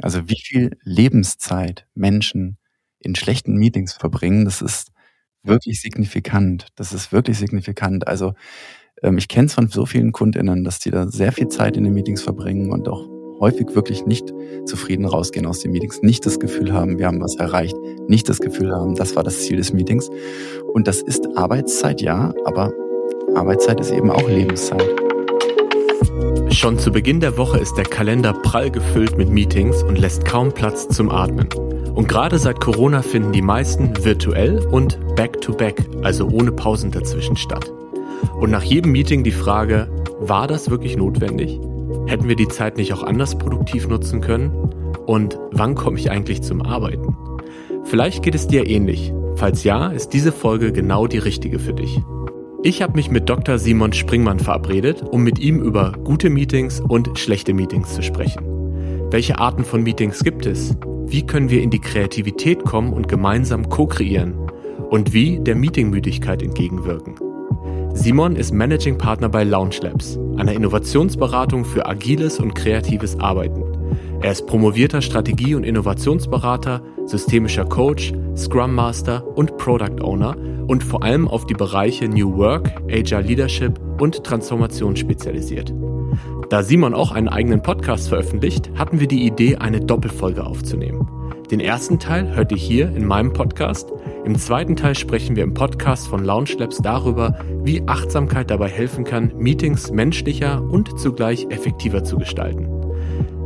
Also wie viel Lebenszeit Menschen in schlechten Meetings verbringen, das ist wirklich signifikant. Das ist wirklich signifikant. Also ähm, ich kenne es von so vielen KundInnen, dass die da sehr viel Zeit in den Meetings verbringen und auch häufig wirklich nicht zufrieden rausgehen aus den Meetings, nicht das Gefühl haben, wir haben was erreicht, nicht das Gefühl haben, das war das Ziel des Meetings. Und das ist Arbeitszeit, ja, aber Arbeitszeit ist eben auch Lebenszeit. Schon zu Beginn der Woche ist der Kalender prall gefüllt mit Meetings und lässt kaum Platz zum Atmen. Und gerade seit Corona finden die meisten virtuell und back-to-back, -back, also ohne Pausen dazwischen statt. Und nach jedem Meeting die Frage, war das wirklich notwendig? Hätten wir die Zeit nicht auch anders produktiv nutzen können? Und wann komme ich eigentlich zum Arbeiten? Vielleicht geht es dir ähnlich. Falls ja, ist diese Folge genau die richtige für dich. Ich habe mich mit Dr. Simon Springmann verabredet, um mit ihm über gute Meetings und schlechte Meetings zu sprechen. Welche Arten von Meetings gibt es? Wie können wir in die Kreativität kommen und gemeinsam co-kreieren? Und wie der Meetingmüdigkeit entgegenwirken? Simon ist Managing Partner bei Lounge Labs, einer Innovationsberatung für agiles und kreatives Arbeiten. Er ist promovierter Strategie- und Innovationsberater, systemischer Coach, Scrum Master und Product Owner und vor allem auf die Bereiche New Work, Agile Leadership und Transformation spezialisiert. Da Simon auch einen eigenen Podcast veröffentlicht, hatten wir die Idee, eine Doppelfolge aufzunehmen. Den ersten Teil hört ihr hier in meinem Podcast. Im zweiten Teil sprechen wir im Podcast von Lounge Labs darüber, wie Achtsamkeit dabei helfen kann, Meetings menschlicher und zugleich effektiver zu gestalten.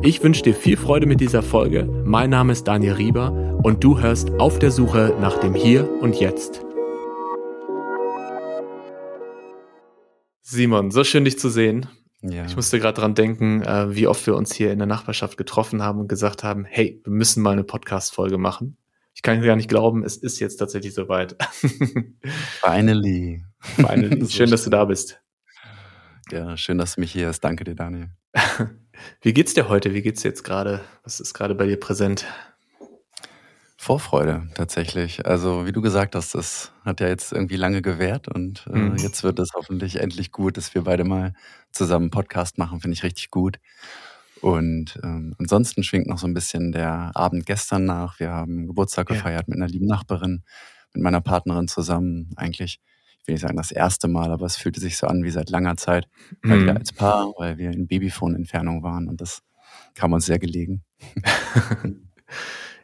Ich wünsche dir viel Freude mit dieser Folge. Mein Name ist Daniel Rieber und du hörst auf der Suche nach dem Hier und Jetzt. Simon, so schön dich zu sehen. Ja. Ich musste gerade dran denken, äh, wie oft wir uns hier in der Nachbarschaft getroffen haben und gesagt haben, hey, wir müssen mal eine Podcast-Folge machen. Ich kann gar nicht glauben, es ist jetzt tatsächlich soweit. Finally. Finally. Schön, dass du da bist. Ja, schön, dass du mich hier hast. Danke dir, Daniel. Wie geht's dir heute? Wie geht's dir jetzt gerade? Was ist gerade bei dir präsent? Vorfreude tatsächlich. Also wie du gesagt hast, das hat ja jetzt irgendwie lange gewährt und äh, mhm. jetzt wird es hoffentlich endlich gut, dass wir beide mal zusammen einen Podcast machen, finde ich richtig gut. Und ähm, ansonsten schwingt noch so ein bisschen der Abend gestern nach. Wir haben Geburtstag ja. gefeiert mit einer lieben Nachbarin, mit meiner Partnerin zusammen. Eigentlich, ich will nicht sagen das erste Mal, aber es fühlte sich so an wie seit langer Zeit, weil mhm. wir als Paar, weil wir in Babyphone-Entfernung waren und das kam uns sehr gelegen.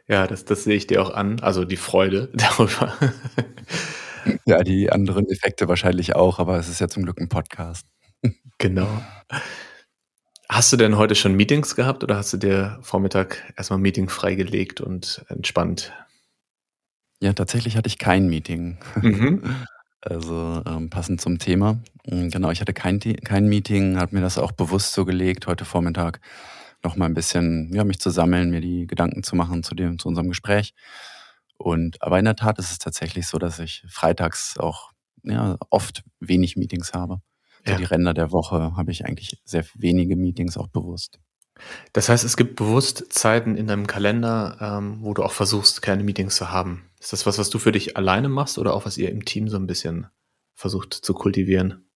Ja, das, das sehe ich dir auch an. Also die Freude darüber. Ja, die anderen Effekte wahrscheinlich auch, aber es ist ja zum Glück ein Podcast. Genau. Hast du denn heute schon Meetings gehabt oder hast du dir Vormittag erstmal ein Meeting freigelegt und entspannt? Ja, tatsächlich hatte ich kein Meeting. Mhm. Also ähm, passend zum Thema. Genau, ich hatte kein, kein Meeting, habe mir das auch bewusst so gelegt heute Vormittag noch mal ein bisschen, ja, mich zu sammeln, mir die Gedanken zu machen zu dem, zu unserem Gespräch. Und, aber in der Tat ist es tatsächlich so, dass ich freitags auch, ja, oft wenig Meetings habe. So ja. die Ränder der Woche habe ich eigentlich sehr wenige Meetings auch bewusst. Das heißt, es gibt bewusst Zeiten in deinem Kalender, ähm, wo du auch versuchst, keine Meetings zu haben. Ist das was, was du für dich alleine machst oder auch was ihr im Team so ein bisschen versucht zu kultivieren?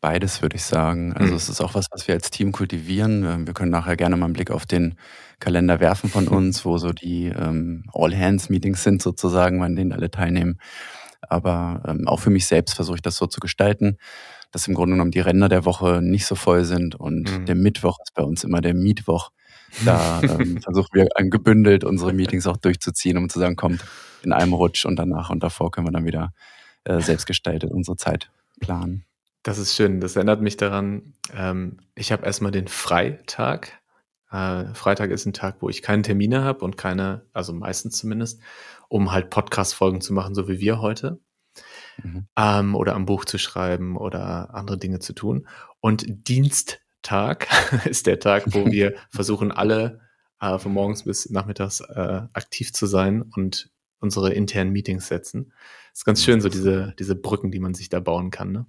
Beides würde ich sagen. Also mhm. es ist auch was, was wir als Team kultivieren. Wir können nachher gerne mal einen Blick auf den Kalender werfen von uns, wo so die ähm, All-Hands-Meetings sind sozusagen, an denen alle teilnehmen. Aber ähm, auch für mich selbst versuche ich das so zu gestalten, dass im Grunde genommen die Ränder der Woche nicht so voll sind und mhm. der Mittwoch ist bei uns immer der Mietwoch. Da ähm, versuchen wir gebündelt unsere Meetings auch durchzuziehen, um zu sagen, kommt in einem Rutsch und danach und davor können wir dann wieder äh, selbstgestaltet unsere Zeit planen. Das ist schön. Das erinnert mich daran, ähm, ich habe erstmal den Freitag. Äh, Freitag ist ein Tag, wo ich keine Termine habe und keine, also meistens zumindest, um halt Podcast-Folgen zu machen, so wie wir heute. Mhm. Ähm, oder am Buch zu schreiben oder andere Dinge zu tun. Und Diensttag ist der Tag, wo wir versuchen, alle äh, von morgens bis nachmittags äh, aktiv zu sein und unsere internen Meetings setzen. Ist ganz schön, so diese, diese Brücken, die man sich da bauen kann. Ne?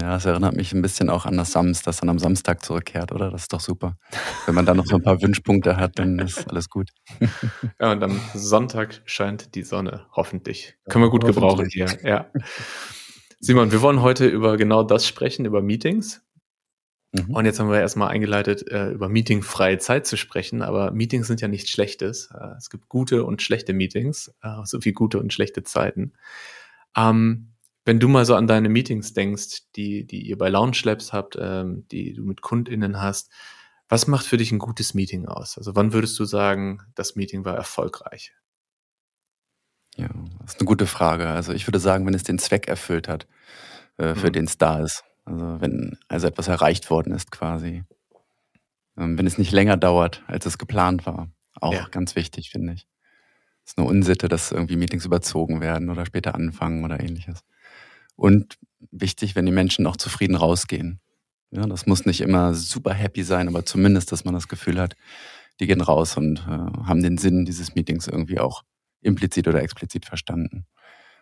Ja, es erinnert mich ein bisschen auch an das Sams, das dann am Samstag zurückkehrt, oder? Das ist doch super. Wenn man dann noch so ein paar Wünschpunkte hat, dann ist alles gut. Ja, und am Sonntag scheint die Sonne, hoffentlich. Können wir gut gebrauchen hier, ja. Simon, wir wollen heute über genau das sprechen, über Meetings. Mhm. Und jetzt haben wir erstmal eingeleitet, äh, über meetingfreie Zeit zu sprechen, aber Meetings sind ja nichts Schlechtes. Äh, es gibt gute und schlechte Meetings, äh, sowie gute und schlechte Zeiten. Ähm, wenn du mal so an deine Meetings denkst, die, die ihr bei Lounge Labs habt, ähm, die du mit KundInnen hast, was macht für dich ein gutes Meeting aus? Also wann würdest du sagen, das Meeting war erfolgreich? Ja, das ist eine gute Frage. Also ich würde sagen, wenn es den Zweck erfüllt hat, äh, für mhm. den es da ist. Also wenn also etwas erreicht worden ist quasi. Ähm, wenn es nicht länger dauert, als es geplant war. Auch ja. ganz wichtig, finde ich. Es ist eine Unsitte, dass irgendwie Meetings überzogen werden oder später anfangen oder ähnliches. Und wichtig, wenn die Menschen auch zufrieden rausgehen. Ja, das muss nicht immer super happy sein, aber zumindest, dass man das Gefühl hat, die gehen raus und äh, haben den Sinn dieses Meetings irgendwie auch implizit oder explizit verstanden.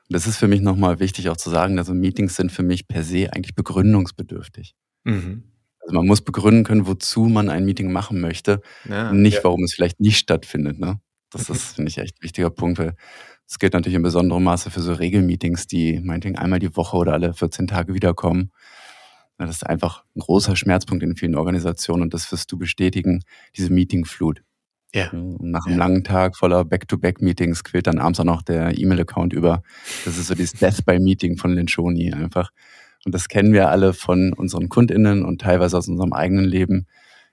Und das ist für mich nochmal wichtig auch zu sagen, also Meetings sind für mich per se eigentlich begründungsbedürftig. Mhm. Also man muss begründen können, wozu man ein Meeting machen möchte, ja, nicht ja. warum es vielleicht nicht stattfindet. Ne? Das mhm. ist, finde ich, echt ein wichtiger Punkt, weil es gilt natürlich in besonderem Maße für so Regelmeetings, die meinetwegen einmal die Woche oder alle 14 Tage wiederkommen. Das ist einfach ein großer Schmerzpunkt in vielen Organisationen und das wirst du bestätigen, diese Meetingflut. Ja. Und nach einem ja. langen Tag voller Back-to-Back-Meetings quillt dann abends auch noch der E-Mail-Account über. Das ist so dieses Death by Meeting von Lenchoni einfach. Und das kennen wir alle von unseren KundInnen und teilweise aus unserem eigenen Leben.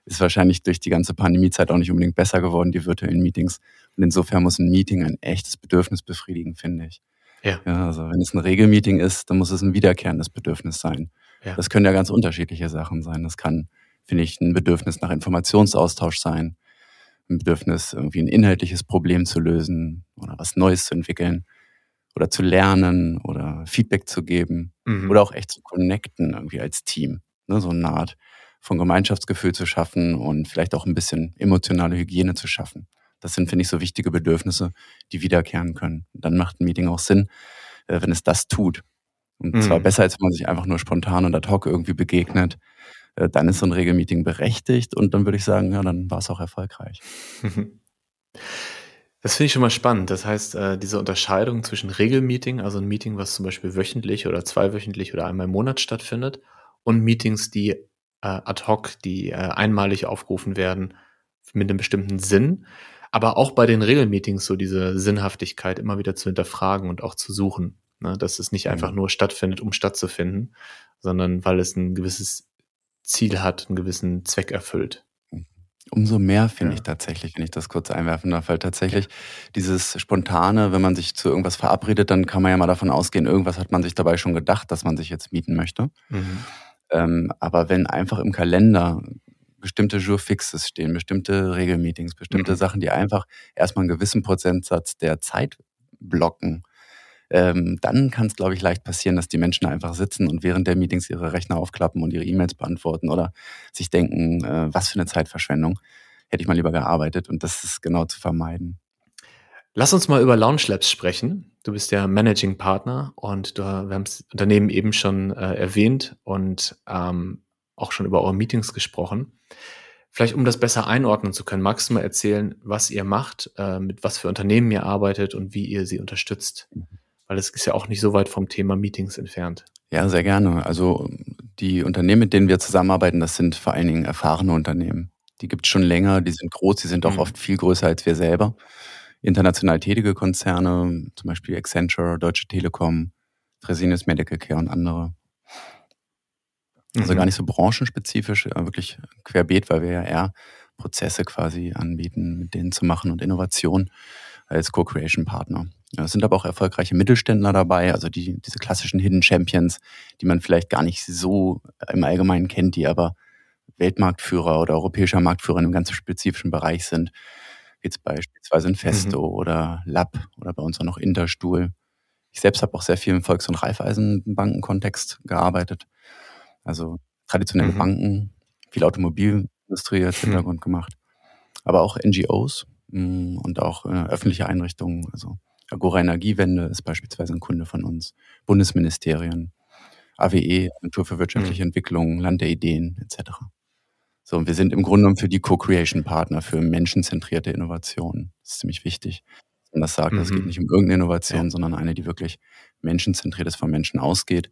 Ist wahrscheinlich durch die ganze Pandemiezeit auch nicht unbedingt besser geworden, die virtuellen Meetings. Und insofern muss ein Meeting ein echtes Bedürfnis befriedigen, finde ich. Ja. ja. Also wenn es ein Regelmeeting ist, dann muss es ein wiederkehrendes Bedürfnis sein. Ja. Das können ja ganz unterschiedliche Sachen sein. Das kann, finde ich, ein Bedürfnis nach Informationsaustausch sein, ein Bedürfnis, irgendwie ein inhaltliches Problem zu lösen oder was Neues zu entwickeln oder zu lernen oder Feedback zu geben mhm. oder auch echt zu connecten irgendwie als Team. Ne? So eine Art von Gemeinschaftsgefühl zu schaffen und vielleicht auch ein bisschen emotionale Hygiene zu schaffen. Das sind, finde ich, so wichtige Bedürfnisse, die wiederkehren können. dann macht ein Meeting auch Sinn, äh, wenn es das tut. Und mhm. zwar besser, als wenn man sich einfach nur spontan und ad hoc irgendwie begegnet. Äh, dann ist so ein Regelmeeting berechtigt und dann würde ich sagen, ja, dann war es auch erfolgreich. Das finde ich schon mal spannend. Das heißt, äh, diese Unterscheidung zwischen Regelmeeting, also ein Meeting, was zum Beispiel wöchentlich oder zweiwöchentlich oder einmal im Monat stattfindet, und Meetings, die äh, ad hoc, die einmalig aufgerufen werden mit einem bestimmten Sinn, aber auch bei den Regelmeetings so diese Sinnhaftigkeit immer wieder zu hinterfragen und auch zu suchen. Ne? Dass es nicht einfach mhm. nur stattfindet, um stattzufinden, sondern weil es ein gewisses Ziel hat, einen gewissen Zweck erfüllt. Umso mehr finde ja. ich tatsächlich, wenn ich das kurz einwerfen darf, weil tatsächlich dieses Spontane, wenn man sich zu irgendwas verabredet, dann kann man ja mal davon ausgehen, irgendwas hat man sich dabei schon gedacht, dass man sich jetzt mieten möchte. Mhm. Ähm, aber wenn einfach im Kalender bestimmte Jour-Fixes stehen, bestimmte Regelmeetings, bestimmte mhm. Sachen, die einfach erstmal einen gewissen Prozentsatz der Zeit blocken, ähm, dann kann es, glaube ich, leicht passieren, dass die Menschen einfach sitzen und während der Meetings ihre Rechner aufklappen und ihre E-Mails beantworten oder sich denken, äh, was für eine Zeitverschwendung. Hätte ich mal lieber gearbeitet und das ist genau zu vermeiden. Lass uns mal über Launch Labs sprechen. Du bist ja Managing Partner und du, wir haben das Unternehmen eben schon äh, erwähnt und ähm, auch schon über eure Meetings gesprochen. Vielleicht, um das besser einordnen zu können, magst du mal erzählen, was ihr macht, äh, mit was für Unternehmen ihr arbeitet und wie ihr sie unterstützt? Mhm. Weil es ist ja auch nicht so weit vom Thema Meetings entfernt. Ja, sehr gerne. Also die Unternehmen, mit denen wir zusammenarbeiten, das sind vor allen Dingen erfahrene Unternehmen. Die gibt es schon länger, die sind groß, die sind auch mhm. oft viel größer als wir selber. International tätige Konzerne, zum Beispiel Accenture, Deutsche Telekom, Fresenius Medical Care und andere. Also mhm. gar nicht so branchenspezifisch, wirklich querbeet, weil wir ja eher Prozesse quasi anbieten, mit denen zu machen und Innovation als Co-Creation-Partner. Es sind aber auch erfolgreiche Mittelständler dabei, also die, diese klassischen Hidden Champions, die man vielleicht gar nicht so im Allgemeinen kennt, die aber Weltmarktführer oder europäischer Marktführer in einem ganz spezifischen Bereich sind, jetzt beispielsweise in Festo mhm. oder Lab oder bei uns auch noch Interstuhl. Ich selbst habe auch sehr viel im Volks- und Raiffeisenbankenkontext gearbeitet. Also traditionelle mhm. Banken, viel Automobilindustrie als mhm. Hintergrund mhm. gemacht, aber auch NGOs mm, und auch äh, öffentliche Einrichtungen, also Agora Energiewende ist beispielsweise ein Kunde von uns, Bundesministerien, AWE, Agentur für wirtschaftliche mhm. Entwicklung, Land der Ideen etc. So, und wir sind im Grunde genommen für die Co-Creation-Partner, für menschenzentrierte Innovation. Das ist ziemlich wichtig. Und das sagt, es geht mhm. nicht um irgendeine Innovation, ja. sondern eine, die wirklich menschenzentriert ist, von Menschen ausgeht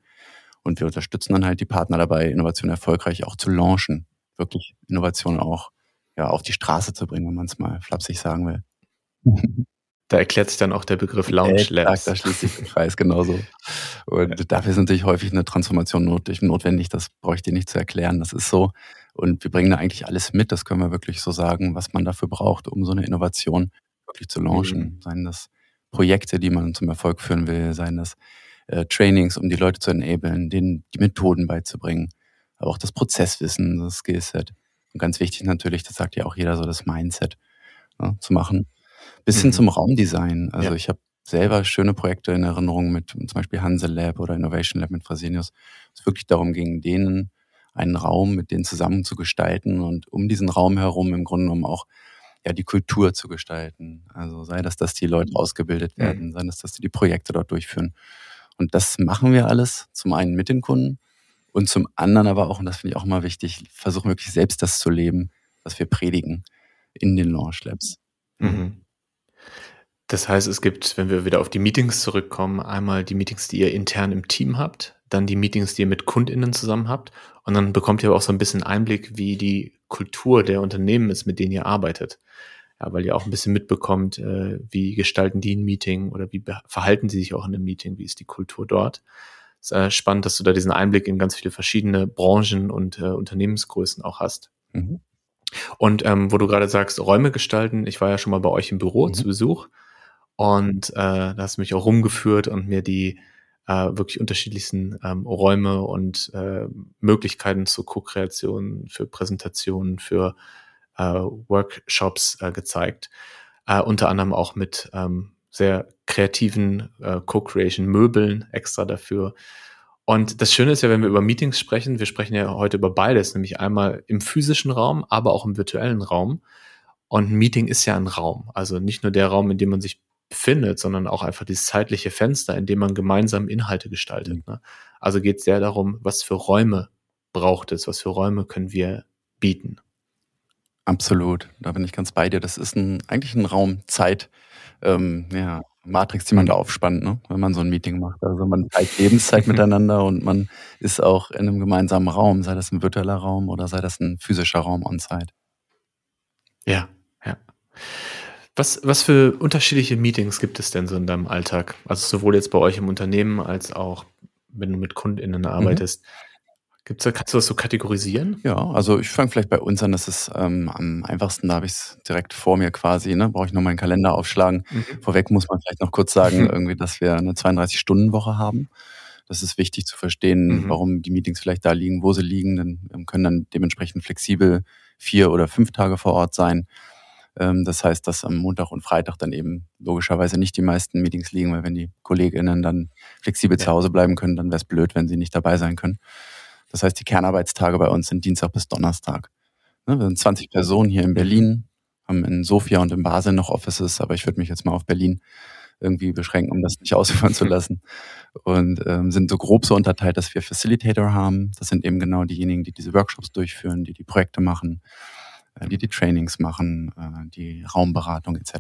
Und wir unterstützen dann halt die Partner dabei, Innovation erfolgreich auch zu launchen. Wirklich Innovation auch ja, auf die Straße zu bringen, wenn man es mal flapsig sagen will. Da erklärt sich dann auch der Begriff Launch Labs. Da schließt sich der Kreis genauso. Und ja. dafür ist natürlich häufig eine Transformation notwendig. Das bräuchte ich nicht zu erklären. Das ist so. Und wir bringen da eigentlich alles mit. Das können wir wirklich so sagen, was man dafür braucht, um so eine Innovation wirklich zu launchen. Mhm. Seien das Projekte, die man zum Erfolg führen will, seien das äh, Trainings, um die Leute zu enablen, denen die Methoden beizubringen, aber auch das Prozesswissen, das Skillset. Und ganz wichtig natürlich, das sagt ja auch jeder so, das Mindset ne, zu machen. Bis mhm. hin zum Raumdesign. Also ja. ich habe selber schöne Projekte in Erinnerung mit zum Beispiel Hansel Lab oder Innovation Lab mit Fresenius, es wirklich darum ging, denen einen Raum mit denen zusammen zu gestalten und um diesen Raum herum im Grunde genommen auch ja die Kultur zu gestalten. Also sei das, dass die Leute mhm. ausgebildet mhm. werden, mhm. sei das, dass die die Projekte dort durchführen. Und das machen wir alles zum einen mit den Kunden und zum anderen aber auch, und das finde ich auch mal wichtig, versuchen wirklich selbst das zu leben, was wir predigen in den Launch Labs. Mhm. Das heißt, es gibt, wenn wir wieder auf die Meetings zurückkommen, einmal die Meetings, die ihr intern im Team habt, dann die Meetings, die ihr mit KundInnen zusammen habt und dann bekommt ihr auch so ein bisschen Einblick, wie die Kultur der Unternehmen ist, mit denen ihr arbeitet. Ja, weil ihr auch ein bisschen mitbekommt, äh, wie gestalten die ein Meeting oder wie verhalten sie sich auch in einem Meeting, wie ist die Kultur dort. Es ist äh, spannend, dass du da diesen Einblick in ganz viele verschiedene Branchen und äh, Unternehmensgrößen auch hast. Mhm. Und ähm, wo du gerade sagst, Räume gestalten, ich war ja schon mal bei euch im Büro mhm. zu Besuch und äh, da hast du mich auch rumgeführt und mir die äh, wirklich unterschiedlichsten ähm, Räume und äh, Möglichkeiten zur Co-Kreation, für Präsentationen, für äh, Workshops äh, gezeigt. Äh, unter anderem auch mit ähm, sehr kreativen äh, Co-Creation-Möbeln extra dafür. Und das Schöne ist ja, wenn wir über Meetings sprechen, wir sprechen ja heute über beides, nämlich einmal im physischen Raum, aber auch im virtuellen Raum. Und ein Meeting ist ja ein Raum. Also nicht nur der Raum, in dem man sich befindet, sondern auch einfach dieses zeitliche Fenster, in dem man gemeinsam Inhalte gestaltet. Mhm. Ne? Also geht es sehr darum, was für Räume braucht es, was für Räume können wir bieten. Absolut, da bin ich ganz bei dir. Das ist ein, eigentlich ein Raum Zeit, ähm, ja, Matrix, die man da aufspannt, ne? wenn man so ein Meeting macht. Also man teilt Lebenszeit miteinander und man ist auch in einem gemeinsamen Raum, sei das ein virtueller Raum oder sei das ein physischer Raum on-site. Ja, ja. Was, was für unterschiedliche Meetings gibt es denn so in deinem Alltag? Also sowohl jetzt bei euch im Unternehmen als auch, wenn du mit KundInnen mhm. arbeitest. Mhm. Gibt's da, kannst du das so kategorisieren? Ja, also ich fange vielleicht bei uns an, das ist ähm, am einfachsten, da habe ich es direkt vor mir quasi, ne? brauche ich nur meinen Kalender aufschlagen. Mhm. Vorweg muss man vielleicht noch kurz sagen, irgendwie, dass wir eine 32-Stunden-Woche haben. Das ist wichtig zu verstehen, mhm. warum die Meetings vielleicht da liegen, wo sie liegen. Denn wir können dann dementsprechend flexibel vier oder fünf Tage vor Ort sein. Ähm, das heißt, dass am Montag und Freitag dann eben logischerweise nicht die meisten Meetings liegen, weil wenn die KollegInnen dann flexibel ja. zu Hause bleiben können, dann wäre es blöd, wenn sie nicht dabei sein können. Das heißt, die Kernarbeitstage bei uns sind Dienstag bis Donnerstag. Ne, wir sind 20 Personen hier in Berlin, haben in Sofia und in Basel noch Offices, aber ich würde mich jetzt mal auf Berlin irgendwie beschränken, um das nicht ausführen zu lassen. Und ähm, sind so grob so unterteilt, dass wir Facilitator haben. Das sind eben genau diejenigen, die diese Workshops durchführen, die die Projekte machen. Äh, die die Trainings machen, äh, die Raumberatung etc.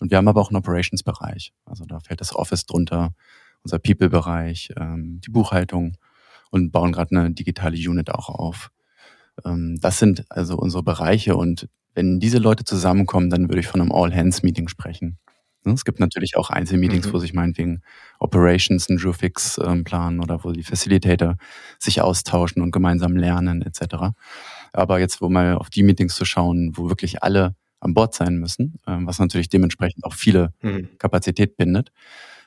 Und wir haben aber auch einen Operations-Bereich. Also da fällt das Office drunter, unser People-Bereich, ähm, die Buchhaltung und bauen gerade eine digitale Unit auch auf. Ähm, das sind also unsere Bereiche und wenn diese Leute zusammenkommen, dann würde ich von einem All-Hands-Meeting sprechen. Ne, es gibt natürlich auch Einzelmeetings, mhm. wo sich meinetwegen Operations ein Jurfix ähm, planen oder wo die Facilitator sich austauschen und gemeinsam lernen etc. Aber jetzt, wo mal auf die Meetings zu schauen, wo wirklich alle an Bord sein müssen, ähm, was natürlich dementsprechend auch viele mhm. Kapazität bindet.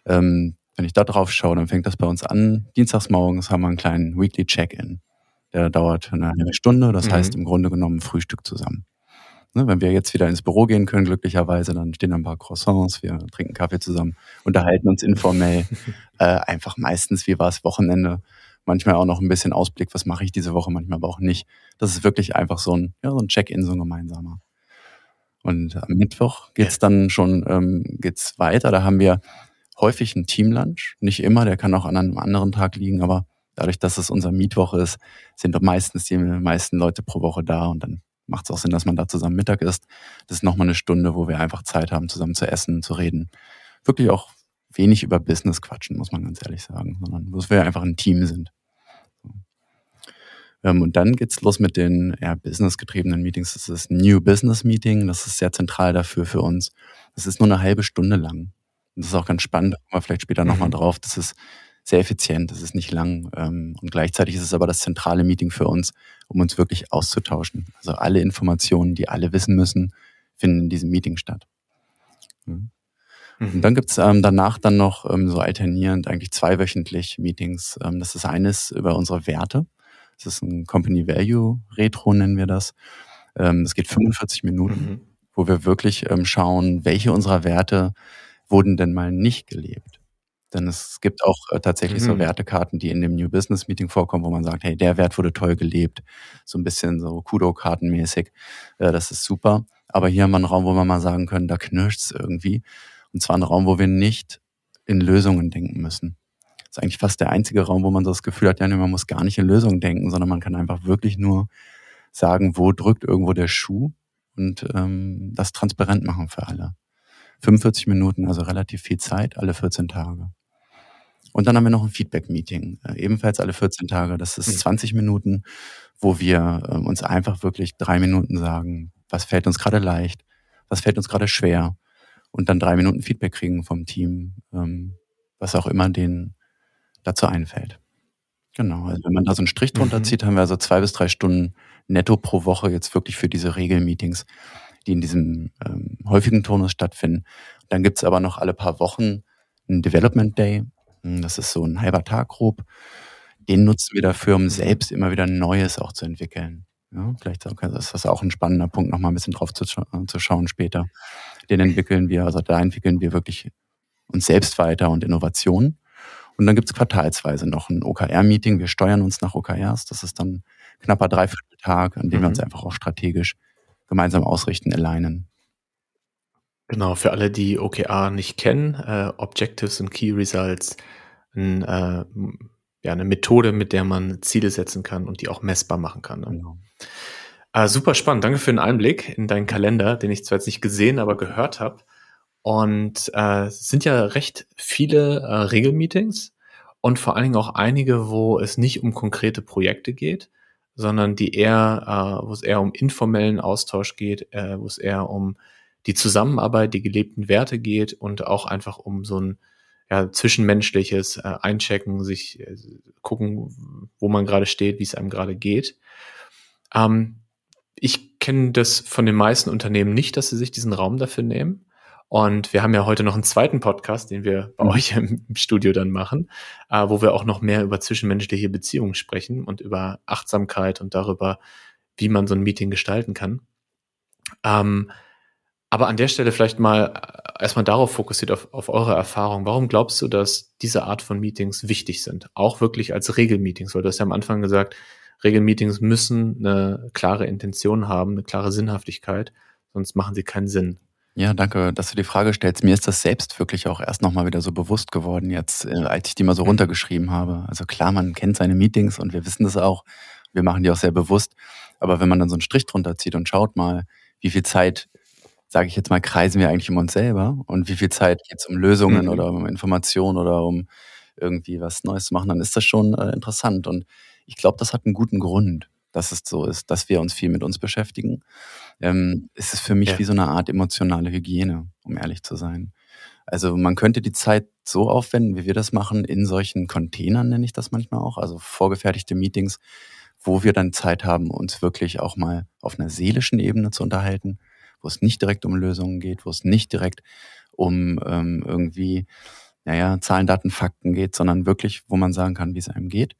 Ähm, wenn ich da drauf schaue, dann fängt das bei uns an. Dienstags morgens haben wir einen kleinen Weekly Check-in. Der dauert eine halbe Stunde. Das mhm. heißt im Grunde genommen Frühstück zusammen. Ne, wenn wir jetzt wieder ins Büro gehen können, glücklicherweise, dann stehen ein paar Croissants, wir trinken Kaffee zusammen, unterhalten uns informell. äh, einfach meistens, wie war es Wochenende? Manchmal auch noch ein bisschen Ausblick, was mache ich diese Woche, manchmal aber auch nicht. Das ist wirklich einfach so ein, ja, so ein Check-in, so ein gemeinsamer. Und am Mittwoch geht's ja. dann schon ähm, geht's weiter. Da haben wir häufig einen Teamlunch. Nicht immer, der kann auch an einem anderen Tag liegen, aber dadurch, dass es unser Mittwoch ist, sind doch meistens die meisten Leute pro Woche da und dann macht es auch Sinn, dass man da zusammen Mittag isst. Das ist nochmal eine Stunde, wo wir einfach Zeit haben, zusammen zu essen, zu reden. Wirklich auch wenig über Business quatschen, muss man ganz ehrlich sagen, sondern wo wir einfach ein Team sind. Ähm, und dann geht's los mit den ja, businessgetriebenen Meetings. Das ist New Business Meeting. Das ist sehr zentral dafür für uns. Das ist nur eine halbe Stunde lang. Und das ist auch ganz spannend. Wir vielleicht später mhm. nochmal drauf. Das ist sehr effizient. Das ist nicht lang. Ähm, und gleichzeitig ist es aber das zentrale Meeting für uns, um uns wirklich auszutauschen. Also alle Informationen, die alle wissen müssen, finden in diesem Meeting statt. Mhm. Und dann gibt's ähm, danach dann noch ähm, so alternierend eigentlich zweiwöchentlich Meetings. Ähm, das ist eines über unsere Werte. Das ist ein Company Value Retro, nennen wir das. Ähm, das geht 45 Minuten, mhm. wo wir wirklich ähm, schauen, welche unserer Werte wurden denn mal nicht gelebt. Denn es gibt auch äh, tatsächlich mhm. so Wertekarten, die in dem New Business Meeting vorkommen, wo man sagt, hey, der Wert wurde toll gelebt. So ein bisschen so Kudo-Kartenmäßig. Äh, das ist super. Aber hier haben wir einen Raum, wo wir mal sagen können, da knirscht's irgendwie. Und zwar ein Raum, wo wir nicht in Lösungen denken müssen ist eigentlich fast der einzige Raum, wo man so das Gefühl hat, ja, man muss gar nicht in Lösungen denken, sondern man kann einfach wirklich nur sagen, wo drückt irgendwo der Schuh und ähm, das transparent machen für alle. 45 Minuten, also relativ viel Zeit, alle 14 Tage. Und dann haben wir noch ein Feedback-Meeting, äh, ebenfalls alle 14 Tage. Das ist 20 mhm. Minuten, wo wir äh, uns einfach wirklich drei Minuten sagen, was fällt uns gerade leicht, was fällt uns gerade schwer und dann drei Minuten Feedback kriegen vom Team, ähm, was auch immer den dazu einfällt. Genau, also wenn man da so einen Strich drunter mhm. zieht, haben wir also zwei bis drei Stunden netto pro Woche jetzt wirklich für diese Regelmeetings, die in diesem ähm, häufigen Turnus stattfinden. Dann gibt's aber noch alle paar Wochen einen Development Day. Hm, das ist so ein halber Tag grob. Den nutzen wir dafür, um selbst immer wieder Neues auch zu entwickeln. Ja, vielleicht ist das auch ein spannender Punkt, nochmal ein bisschen drauf zu, zu schauen später. Den entwickeln wir, also da entwickeln wir wirklich uns selbst weiter und Innovationen. Und dann gibt's quartalsweise noch ein OKR-Meeting. Wir steuern uns nach OKRs. Das ist dann knapper Dreivierteltag, an dem mhm. wir uns einfach auch strategisch gemeinsam ausrichten, alignen. Genau, für alle, die OKR nicht kennen, äh, Objectives und Key Results, ein, äh, ja, eine Methode, mit der man Ziele setzen kann und die auch messbar machen kann. Ne? Genau. Äh, super spannend. Danke für den Einblick in deinen Kalender, den ich zwar jetzt nicht gesehen, aber gehört habe. Und äh, es sind ja recht viele äh, Regelmeetings und vor allen Dingen auch einige, wo es nicht um konkrete Projekte geht, sondern die eher, äh, wo es eher um informellen Austausch geht, äh, wo es eher um die Zusammenarbeit, die gelebten Werte geht und auch einfach um so ein ja, zwischenmenschliches äh, Einchecken, sich äh, gucken, wo man gerade steht, wie es einem gerade geht. Ähm, ich kenne das von den meisten Unternehmen nicht, dass sie sich diesen Raum dafür nehmen. Und wir haben ja heute noch einen zweiten Podcast, den wir bei mhm. euch im Studio dann machen, äh, wo wir auch noch mehr über zwischenmenschliche Beziehungen sprechen und über Achtsamkeit und darüber, wie man so ein Meeting gestalten kann. Ähm, aber an der Stelle vielleicht mal äh, erstmal darauf fokussiert, auf, auf eure Erfahrung. Warum glaubst du, dass diese Art von Meetings wichtig sind? Auch wirklich als Regelmeetings, weil du hast ja am Anfang gesagt, Regelmeetings müssen eine klare Intention haben, eine klare Sinnhaftigkeit, sonst machen sie keinen Sinn. Ja, danke, dass du die Frage stellst. Mir ist das selbst wirklich auch erst nochmal wieder so bewusst geworden, jetzt, äh, als ich die mal so mhm. runtergeschrieben habe. Also klar, man kennt seine Meetings und wir wissen das auch. Wir machen die auch sehr bewusst. Aber wenn man dann so einen Strich drunter zieht und schaut mal, wie viel Zeit, sage ich jetzt mal, kreisen wir eigentlich um uns selber und wie viel Zeit geht es um Lösungen mhm. oder um Informationen oder um irgendwie was Neues zu machen, dann ist das schon äh, interessant. Und ich glaube, das hat einen guten Grund dass es so ist, dass wir uns viel mit uns beschäftigen. Ähm, es ist für mich ja. wie so eine Art emotionale Hygiene, um ehrlich zu sein. Also man könnte die Zeit so aufwenden, wie wir das machen, in solchen Containern nenne ich das manchmal auch, also vorgefertigte Meetings, wo wir dann Zeit haben, uns wirklich auch mal auf einer seelischen Ebene zu unterhalten, wo es nicht direkt um Lösungen geht, wo es nicht direkt um ähm, irgendwie, naja, Zahlen, Daten, Fakten geht, sondern wirklich, wo man sagen kann, wie es einem geht.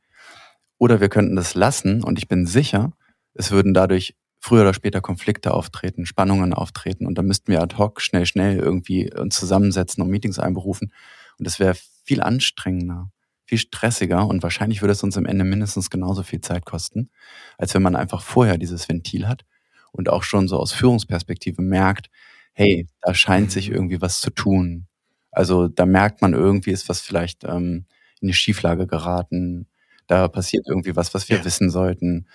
Oder wir könnten das lassen und ich bin sicher, es würden dadurch früher oder später Konflikte auftreten, Spannungen auftreten und dann müssten wir ad hoc schnell, schnell irgendwie uns zusammensetzen und Meetings einberufen und das wäre viel anstrengender, viel stressiger und wahrscheinlich würde es uns am Ende mindestens genauso viel Zeit kosten, als wenn man einfach vorher dieses Ventil hat und auch schon so aus Führungsperspektive merkt, hey, da scheint sich irgendwie was zu tun. Also da merkt man irgendwie, ist was vielleicht ähm, in die Schieflage geraten, da passiert irgendwie was, was wir ja. wissen sollten.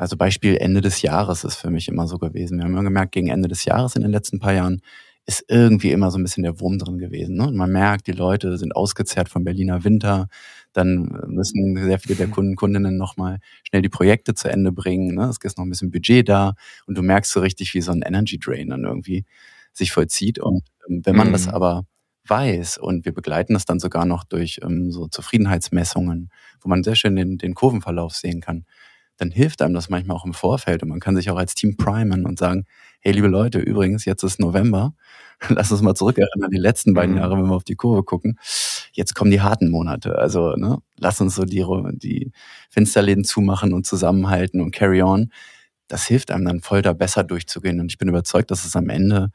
Also Beispiel Ende des Jahres ist für mich immer so gewesen. Wir haben immer gemerkt, gegen Ende des Jahres in den letzten paar Jahren ist irgendwie immer so ein bisschen der Wurm drin gewesen. Ne? Und man merkt, die Leute sind ausgezerrt vom Berliner Winter. Dann müssen sehr viele der Kunden, Kundinnen nochmal schnell die Projekte zu Ende bringen. Ne? Es ist noch ein bisschen Budget da und du merkst so richtig, wie so ein Energy Drain dann irgendwie sich vollzieht. Und ähm, wenn man mhm. das aber weiß und wir begleiten das dann sogar noch durch ähm, so Zufriedenheitsmessungen, wo man sehr schön den, den Kurvenverlauf sehen kann, dann hilft einem das manchmal auch im Vorfeld und man kann sich auch als Team primen und sagen, hey liebe Leute, übrigens, jetzt ist November, lass uns mal zurückerinnern, die letzten beiden mhm. Jahre, wenn wir auf die Kurve gucken, jetzt kommen die harten Monate, also ne, lass uns so die, die Fensterläden zumachen und zusammenhalten und carry on. Das hilft einem dann voll da besser durchzugehen und ich bin überzeugt, dass es am Ende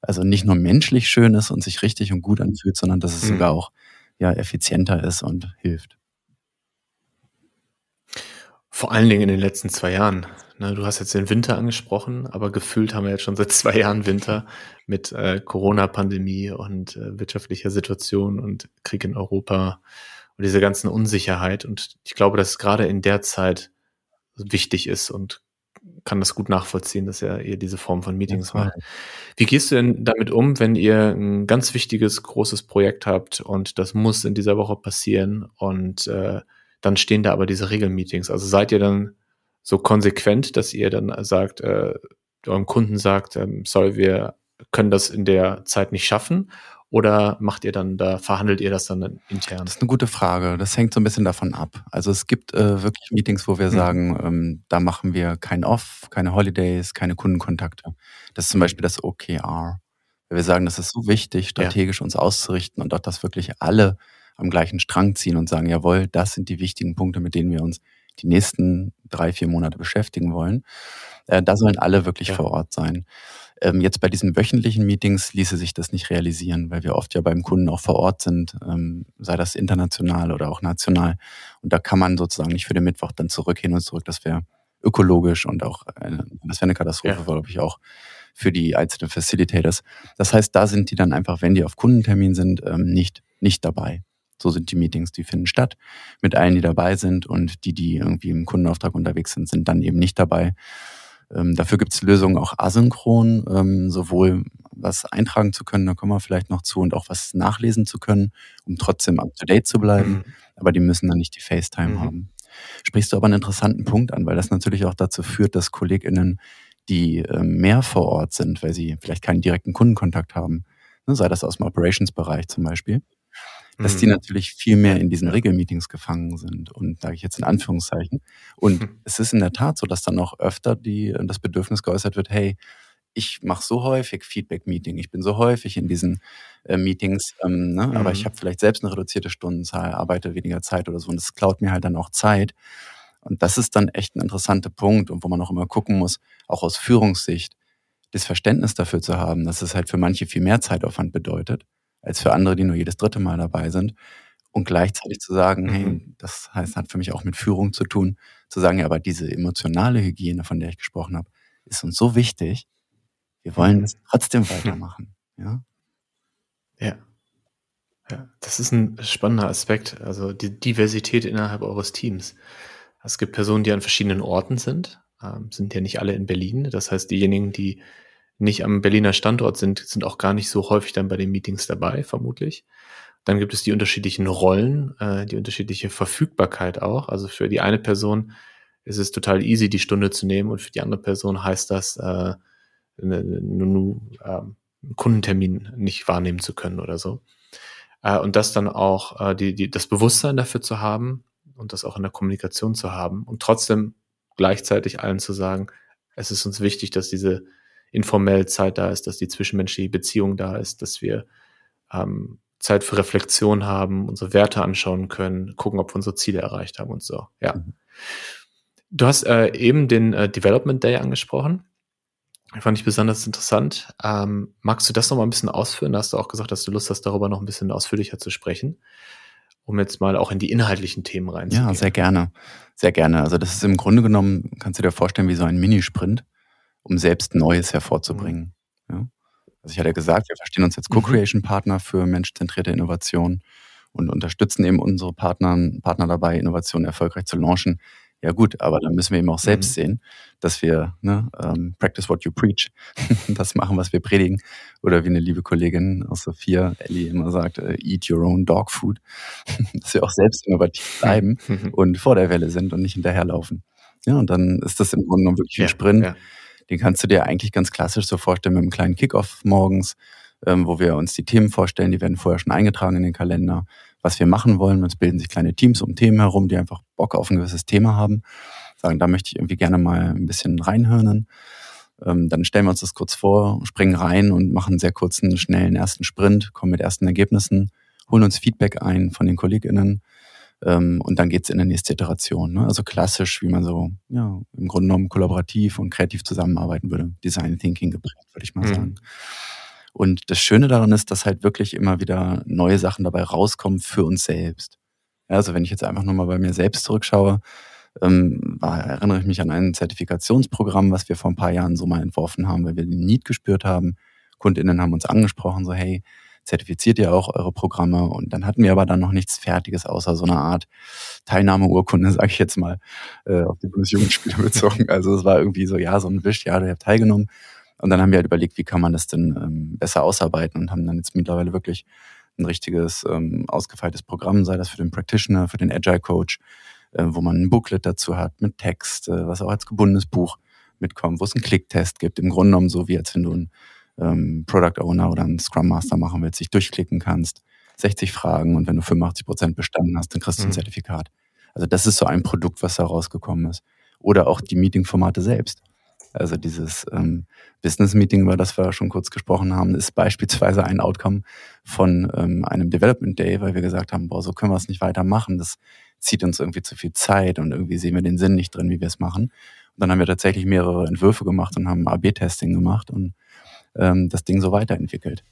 also nicht nur menschlich schön ist und sich richtig und gut anfühlt, sondern dass es mhm. sogar auch ja effizienter ist und hilft. Vor allen Dingen in den letzten zwei Jahren. Ne, du hast jetzt den Winter angesprochen, aber gefühlt haben wir jetzt schon seit zwei Jahren Winter mit äh, Corona-Pandemie und äh, wirtschaftlicher Situation und Krieg in Europa und diese ganzen Unsicherheit. Und ich glaube, dass es gerade in der Zeit wichtig ist und kann das gut nachvollziehen, dass er ihr diese Form von Meetings macht. Wie gehst du denn damit um, wenn ihr ein ganz wichtiges, großes Projekt habt und das muss in dieser Woche passieren und äh, dann stehen da aber diese Regelmeetings? Also seid ihr dann so konsequent, dass ihr dann sagt, äh, eurem Kunden sagt, ähm, sorry, wir können das in der Zeit nicht schaffen? Oder macht ihr dann da, verhandelt ihr das dann intern? Das ist eine gute Frage. Das hängt so ein bisschen davon ab. Also es gibt äh, wirklich Meetings, wo wir hm. sagen, ähm, da machen wir kein Off, keine Holidays, keine Kundenkontakte. Das ist zum Beispiel das OKR. Wir sagen, das ist so wichtig, strategisch ja. uns auszurichten und dort, dass wirklich alle am gleichen Strang ziehen und sagen, jawohl, das sind die wichtigen Punkte, mit denen wir uns die nächsten drei, vier Monate beschäftigen wollen. Äh, da sollen alle wirklich ja. vor Ort sein. Ähm, jetzt bei diesen wöchentlichen Meetings ließe sich das nicht realisieren, weil wir oft ja beim Kunden auch vor Ort sind, ähm, sei das international oder auch national. Und da kann man sozusagen nicht für den Mittwoch dann zurück hin und zurück. Das wäre ökologisch und auch eine, das wäre eine Katastrophe, ja. glaube ich, auch für die einzelnen Facilitators. Das heißt, da sind die dann einfach, wenn die auf Kundentermin sind, ähm, nicht, nicht dabei. So sind die Meetings, die finden statt mit allen, die dabei sind und die, die irgendwie im Kundenauftrag unterwegs sind, sind dann eben nicht dabei. Ähm, dafür gibt es Lösungen auch asynchron, ähm, sowohl was eintragen zu können, da kommen wir vielleicht noch zu, und auch was nachlesen zu können, um trotzdem up-to-date zu bleiben. Mhm. Aber die müssen dann nicht die FaceTime mhm. haben. Sprichst du aber einen interessanten Punkt an, weil das natürlich auch dazu führt, dass KollegInnen, die äh, mehr vor Ort sind, weil sie vielleicht keinen direkten Kundenkontakt haben, ne, sei das aus dem Operations-Bereich zum Beispiel, dass die mhm. natürlich viel mehr in diesen Regelmeetings gefangen sind und sage ich jetzt in Anführungszeichen. Und mhm. es ist in der Tat so, dass dann auch öfter die, das Bedürfnis geäußert wird, hey, ich mache so häufig Feedback-Meeting, ich bin so häufig in diesen äh, Meetings, ähm, ne? Mhm. aber ich mhm. habe vielleicht selbst eine reduzierte Stundenzahl, arbeite weniger Zeit oder so und das klaut mir halt dann auch Zeit. Und das ist dann echt ein interessanter Punkt und wo man auch immer gucken muss, auch aus Führungssicht, das Verständnis dafür zu haben, dass es halt für manche viel mehr Zeitaufwand bedeutet als für andere, die nur jedes dritte Mal dabei sind. Und gleichzeitig zu sagen, mhm. hey, das heißt, hat für mich auch mit Führung zu tun, zu sagen, ja, aber diese emotionale Hygiene, von der ich gesprochen habe, ist uns so wichtig. Wir wollen es trotzdem weitermachen. Ja. Ja. Ja, das ist ein spannender Aspekt. Also die Diversität innerhalb eures Teams. Es gibt Personen, die an verschiedenen Orten sind, ähm, sind ja nicht alle in Berlin. Das heißt, diejenigen, die nicht am Berliner Standort sind, sind auch gar nicht so häufig dann bei den Meetings dabei, vermutlich. Dann gibt es die unterschiedlichen Rollen, äh, die unterschiedliche Verfügbarkeit auch. Also für die eine Person ist es total easy, die Stunde zu nehmen und für die andere Person heißt das, äh, nur äh, einen Kundentermin nicht wahrnehmen zu können oder so. Äh, und das dann auch, äh, die, die, das Bewusstsein dafür zu haben und das auch in der Kommunikation zu haben und trotzdem gleichzeitig allen zu sagen, es ist uns wichtig, dass diese informell Zeit da ist, dass die zwischenmenschliche Beziehung da ist, dass wir ähm, Zeit für Reflexion haben, unsere Werte anschauen können, gucken, ob wir unsere Ziele erreicht haben und so. Ja. Mhm. Du hast äh, eben den äh, Development Day angesprochen. Fand ich besonders interessant. Ähm, magst du das noch mal ein bisschen ausführen? Da hast du auch gesagt, dass du Lust hast, darüber noch ein bisschen ausführlicher zu sprechen, um jetzt mal auch in die inhaltlichen Themen reinzugehen. Ja, sehr gerne. Sehr gerne. Also das ist im Grunde genommen, kannst du dir vorstellen, wie so ein Minisprint um selbst Neues hervorzubringen. Mhm. Ja? Also ich hatte gesagt, wir verstehen uns als. Co-Creation-Partner für menschzentrierte Innovation und unterstützen eben unsere Partner, Partner dabei, Innovationen erfolgreich zu launchen. Ja gut, aber dann müssen wir eben auch selbst mhm. sehen, dass wir ne, ähm, practice what you preach, das machen, was wir predigen. Oder wie eine liebe Kollegin aus Sophia, Ellie, immer sagt, äh, eat your own dog food. dass wir auch selbst innovativ bleiben mhm. und vor der Welle sind und nicht hinterherlaufen. Ja, und dann ist das im Grunde genommen wirklich ein ja, Sprint. Ja. Den kannst du dir eigentlich ganz klassisch so vorstellen mit einem kleinen Kickoff morgens, ähm, wo wir uns die Themen vorstellen, die werden vorher schon eingetragen in den Kalender was wir machen wollen. Es bilden sich kleine Teams um Themen herum, die einfach Bock auf ein gewisses Thema haben. Sagen, da möchte ich irgendwie gerne mal ein bisschen reinhören. Ähm, dann stellen wir uns das kurz vor, springen rein und machen einen sehr kurzen, schnellen ersten Sprint, kommen mit ersten Ergebnissen, holen uns Feedback ein von den KollegInnen ähm, und dann geht's in die nächste Iteration. Ne? Also klassisch, wie man so ja, im Grunde genommen kollaborativ und kreativ zusammenarbeiten würde. Design Thinking geprägt, würde ich mal mhm. sagen. Und das Schöne daran ist, dass halt wirklich immer wieder neue Sachen dabei rauskommen für uns selbst. Ja, also wenn ich jetzt einfach nur mal bei mir selbst zurückschaue, ähm, erinnere ich mich an ein Zertifikationsprogramm, was wir vor ein paar Jahren so mal entworfen haben, weil wir den Need gespürt haben. KundInnen haben uns angesprochen, so hey, zertifiziert ihr auch eure Programme? Und dann hatten wir aber dann noch nichts Fertiges, außer so eine Art Teilnahmeurkunde, sage ich jetzt mal, äh, auf die Bundesjugendspiele bezogen. Also es war irgendwie so, ja, so ein Wisch, ja, du habt teilgenommen. Und dann haben wir halt überlegt, wie kann man das denn ähm, besser ausarbeiten und haben dann jetzt mittlerweile wirklich ein richtiges ähm, ausgefeiltes Programm, sei das für den Practitioner, für den Agile Coach, äh, wo man ein Booklet dazu hat mit Text, äh, was auch als gebundenes Buch mitkommt, wo es einen Klicktest gibt. Im Grunde genommen so, wie als wenn du ein ähm, Product Owner oder ein Scrum Master machen willst, dich durchklicken kannst. 60 Fragen und wenn du 85 Prozent bestanden hast, dann kriegst du ein mhm. Zertifikat. Also das ist so ein Produkt, was da rausgekommen ist. Oder auch die Meeting-Formate selbst. Also dieses ähm, Business-Meeting, über das wir schon kurz gesprochen haben, ist beispielsweise ein Outcome von ähm, einem Development Day, weil wir gesagt haben, boah, so können wir es nicht weitermachen. Das zieht uns irgendwie zu viel Zeit und irgendwie sehen wir den Sinn nicht drin, wie wir es machen. Und dann haben wir tatsächlich mehrere Entwürfe gemacht und haben AB-Testing gemacht und ähm, das Ding so weiterentwickelt.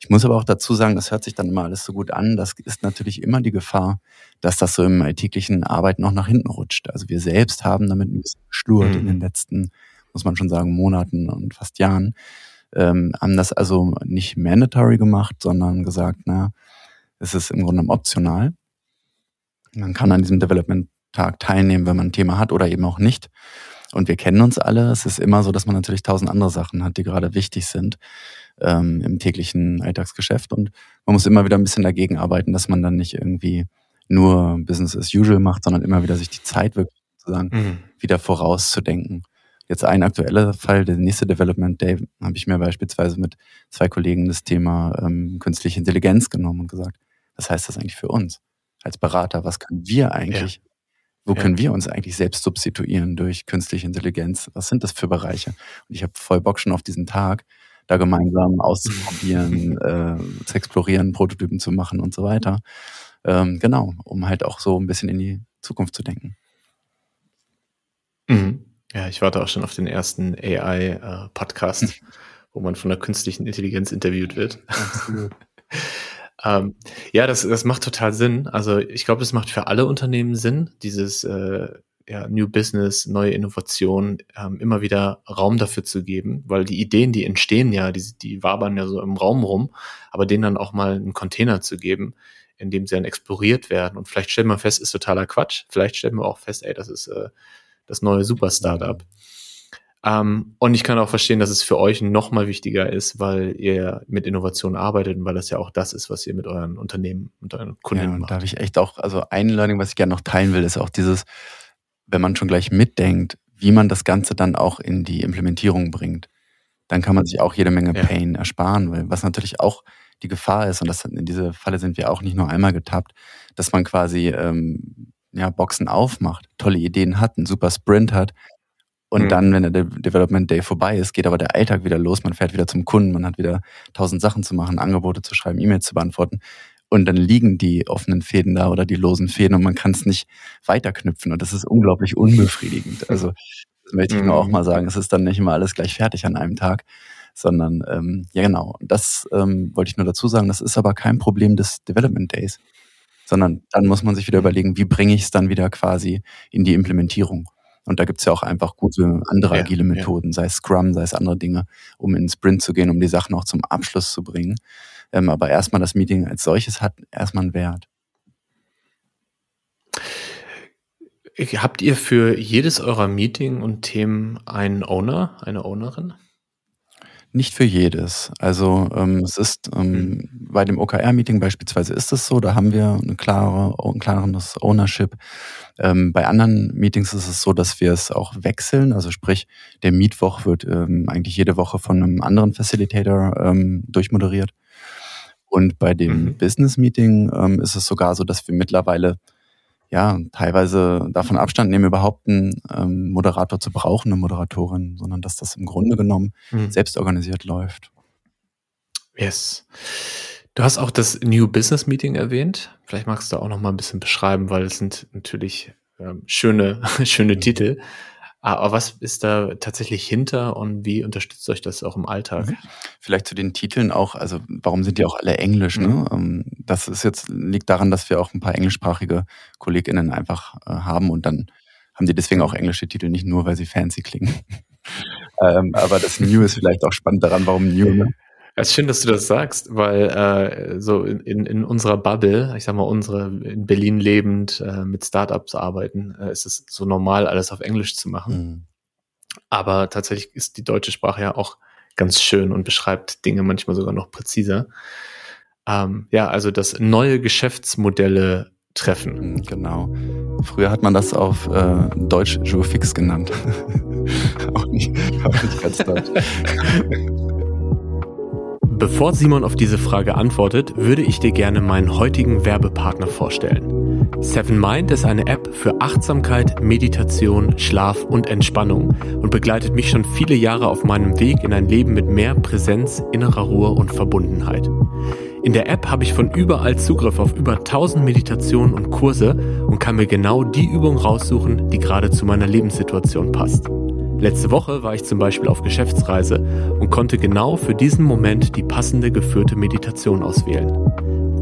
Ich muss aber auch dazu sagen, das hört sich dann immer alles so gut an. Das ist natürlich immer die Gefahr, dass das so im alltäglichen Arbeit noch nach hinten rutscht. Also wir selbst haben damit ein bisschen geschlurt mhm. in den letzten muss man schon sagen, Monaten und fast Jahren, ähm, haben das also nicht mandatory gemacht, sondern gesagt, na, es ist im Grunde optional. Man kann an diesem Development-Tag teilnehmen, wenn man ein Thema hat oder eben auch nicht. Und wir kennen uns alle. Es ist immer so, dass man natürlich tausend andere Sachen hat, die gerade wichtig sind ähm, im täglichen Alltagsgeschäft. Und man muss immer wieder ein bisschen dagegen arbeiten, dass man dann nicht irgendwie nur Business as usual macht, sondern immer wieder sich die Zeit wirklich sozusagen mhm. wieder vorauszudenken. Jetzt ein aktueller Fall, der nächste Development Day, habe ich mir beispielsweise mit zwei Kollegen das Thema ähm, künstliche Intelligenz genommen und gesagt, was heißt das eigentlich für uns als Berater? Was können wir eigentlich, ja. Wo ja. können wir uns eigentlich selbst substituieren durch künstliche Intelligenz? Was sind das für Bereiche? Und ich habe voll Bock schon auf diesen Tag, da gemeinsam auszuprobieren, äh, zu explorieren, Prototypen zu machen und so weiter. Ähm, genau, um halt auch so ein bisschen in die Zukunft zu denken. Mhm. Ja, ich warte auch schon auf den ersten AI-Podcast, äh, wo man von der künstlichen Intelligenz interviewt wird. Ähm, ja, das, das macht total Sinn. Also ich glaube, das macht für alle Unternehmen Sinn, dieses äh, ja, New Business, neue Innovation, ähm, immer wieder Raum dafür zu geben, weil die Ideen, die entstehen ja, die, die wabern ja so im Raum rum, aber denen dann auch mal einen Container zu geben, in dem sie dann exploriert werden. Und vielleicht stellt man fest, ist totaler Quatsch. Vielleicht stellen wir auch fest, ey, das ist äh, das neue Super-Startup. Ähm, und ich kann auch verstehen, dass es für euch noch mal wichtiger ist, weil ihr mit Innovation arbeitet und weil das ja auch das ist, was ihr mit euren Unternehmen und euren Kunden ja, und macht. Da habe ich echt auch, also ein Learning, was ich gerne noch teilen will, ist auch dieses, wenn man schon gleich mitdenkt, wie man das Ganze dann auch in die Implementierung bringt, dann kann man sich auch jede Menge ja. Pain ersparen, weil was natürlich auch die Gefahr ist, und das in diese Falle sind wir auch nicht nur einmal getappt, dass man quasi ähm, ja, Boxen aufmacht, tolle Ideen hat, einen super Sprint hat. Und mhm. dann, wenn der De Development Day vorbei ist, geht aber der Alltag wieder los. Man fährt wieder zum Kunden, man hat wieder tausend Sachen zu machen, Angebote zu schreiben, E-Mails zu beantworten. Und dann liegen die offenen Fäden da oder die losen Fäden und man kann es nicht weiterknüpfen. Und das ist unglaublich unbefriedigend. Also, das möchte ich nur auch mhm. mal sagen. Es ist dann nicht immer alles gleich fertig an einem Tag, sondern, ähm, ja genau. Das ähm, wollte ich nur dazu sagen. Das ist aber kein Problem des Development Days sondern dann muss man sich wieder überlegen, wie bringe ich es dann wieder quasi in die Implementierung. Und da gibt's ja auch einfach gute andere ja, agile Methoden, ja. sei es Scrum, sei es andere Dinge, um in den Sprint zu gehen, um die Sachen auch zum Abschluss zu bringen. Ähm, aber erstmal das Meeting als solches hat erstmal einen Wert. Habt ihr für jedes eurer Meeting und Themen einen Owner, eine Ownerin? Nicht für jedes. Also ähm, es ist ähm, mhm. bei dem OKR-Meeting beispielsweise ist es so, da haben wir eine klare, ein klares Ownership. Ähm, bei anderen Meetings ist es so, dass wir es auch wechseln. Also sprich, der Mietwoch wird ähm, eigentlich jede Woche von einem anderen Facilitator ähm, durchmoderiert. Und bei dem mhm. Business-Meeting ähm, ist es sogar so, dass wir mittlerweile ja, teilweise davon Abstand nehmen, überhaupt einen ähm, Moderator zu brauchen, eine Moderatorin, sondern dass das im Grunde genommen mhm. selbst organisiert läuft. Yes. Du hast auch das New Business Meeting erwähnt. Vielleicht magst du auch noch mal ein bisschen beschreiben, weil es sind natürlich ähm, schöne, schöne Titel. Aber was ist da tatsächlich hinter und wie unterstützt euch das auch im Alltag? Mhm. Vielleicht zu den Titeln auch, also warum sind die auch alle Englisch? Ne? Mhm. Ähm, das ist jetzt, liegt daran, dass wir auch ein paar englischsprachige KollegInnen einfach äh, haben und dann haben die deswegen auch englische Titel, nicht nur, weil sie fancy klingen. ähm, aber das New ist vielleicht auch spannend daran, warum New, ne? Es ist schön, dass du das sagst, weil äh, so in, in unserer Bubble, ich sag mal, unsere in Berlin lebend, äh, mit Startups arbeiten, äh, ist es so normal, alles auf Englisch zu machen. Mhm. Aber tatsächlich ist die deutsche Sprache ja auch ganz schön und beschreibt Dinge manchmal sogar noch präziser. Ähm, ja, also das neue Geschäftsmodelle treffen. Mhm, genau. Früher hat man das auf äh, Deutsch Jurfix genannt. auch, nicht, auch nicht ganz deutsch. Bevor Simon auf diese Frage antwortet, würde ich dir gerne meinen heutigen Werbepartner vorstellen. Seven Mind ist eine App für Achtsamkeit, Meditation, Schlaf und Entspannung und begleitet mich schon viele Jahre auf meinem Weg in ein Leben mit mehr Präsenz, innerer Ruhe und Verbundenheit. In der App habe ich von überall Zugriff auf über 1000 Meditationen und Kurse und kann mir genau die Übung raussuchen, die gerade zu meiner Lebenssituation passt. Letzte Woche war ich zum Beispiel auf Geschäftsreise und konnte genau für diesen Moment die passende geführte Meditation auswählen.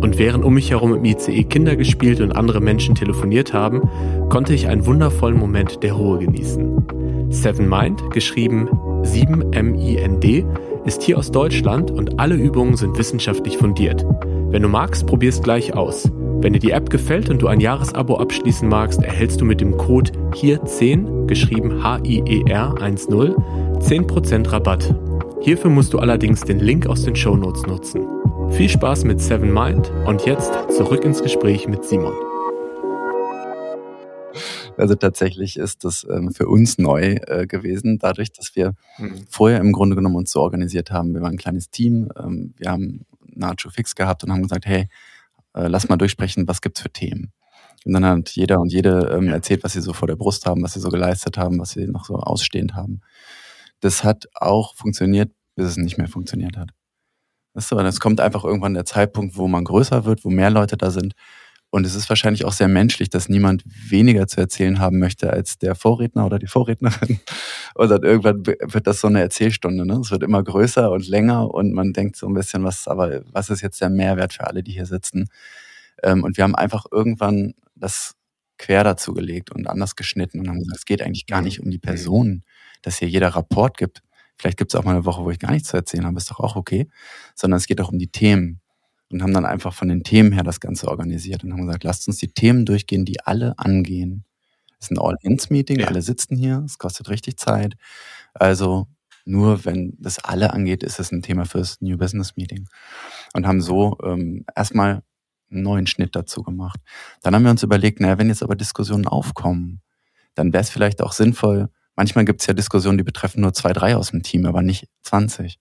Und während um mich herum im ICE Kinder gespielt und andere Menschen telefoniert haben, konnte ich einen wundervollen Moment der Ruhe genießen. Seven Mind, geschrieben 7-M-I-N-D, ist hier aus Deutschland und alle Übungen sind wissenschaftlich fundiert. Wenn du magst, probier's gleich aus. Wenn dir die App gefällt und du ein Jahresabo abschließen magst, erhältst du mit dem Code HIER10, geschrieben H-I-E-R 10, 10% Rabatt. Hierfür musst du allerdings den Link aus den Shownotes nutzen. Viel Spaß mit Seven Mind und jetzt zurück ins Gespräch mit Simon. Also tatsächlich ist das ähm, für uns neu äh, gewesen, dadurch, dass wir mhm. vorher im Grunde genommen uns so organisiert haben. Wir waren ein kleines Team, ähm, wir haben Nacho fix gehabt und haben gesagt, hey, äh, lass mal durchsprechen, was gibt's für Themen. Und dann hat jeder und jede ähm, erzählt, was sie so vor der Brust haben, was sie so geleistet haben, was sie noch so ausstehend haben. Das hat auch funktioniert, bis es nicht mehr funktioniert hat. Weißt du, es kommt einfach irgendwann der Zeitpunkt, wo man größer wird, wo mehr Leute da sind. Und es ist wahrscheinlich auch sehr menschlich, dass niemand weniger zu erzählen haben möchte als der Vorredner oder die Vorrednerin. Und dann irgendwann wird das so eine Erzählstunde. Ne? Es wird immer größer und länger und man denkt so ein bisschen, was, aber was ist jetzt der Mehrwert für alle, die hier sitzen? Ähm, und wir haben einfach irgendwann das quer dazu gelegt und anders geschnitten und haben gesagt, es geht eigentlich gar nicht um die Person, dass hier jeder Rapport gibt. Vielleicht gibt es auch mal eine Woche, wo ich gar nichts zu erzählen habe, ist doch auch okay. Sondern es geht auch um die Themen und haben dann einfach von den Themen her das Ganze organisiert und haben gesagt, lasst uns die Themen durchgehen, die alle angehen. Es ist ein All-Ins-Meeting, ja. alle sitzen hier, es kostet richtig Zeit. Also nur wenn das alle angeht, ist es ein Thema fürs New Business Meeting. Und haben so ähm, erstmal einen neuen Schnitt dazu gemacht. Dann haben wir uns überlegt, naja, wenn jetzt aber Diskussionen aufkommen, dann wäre es vielleicht auch sinnvoll, manchmal gibt es ja Diskussionen, die betreffen nur zwei, drei aus dem Team, aber nicht 20.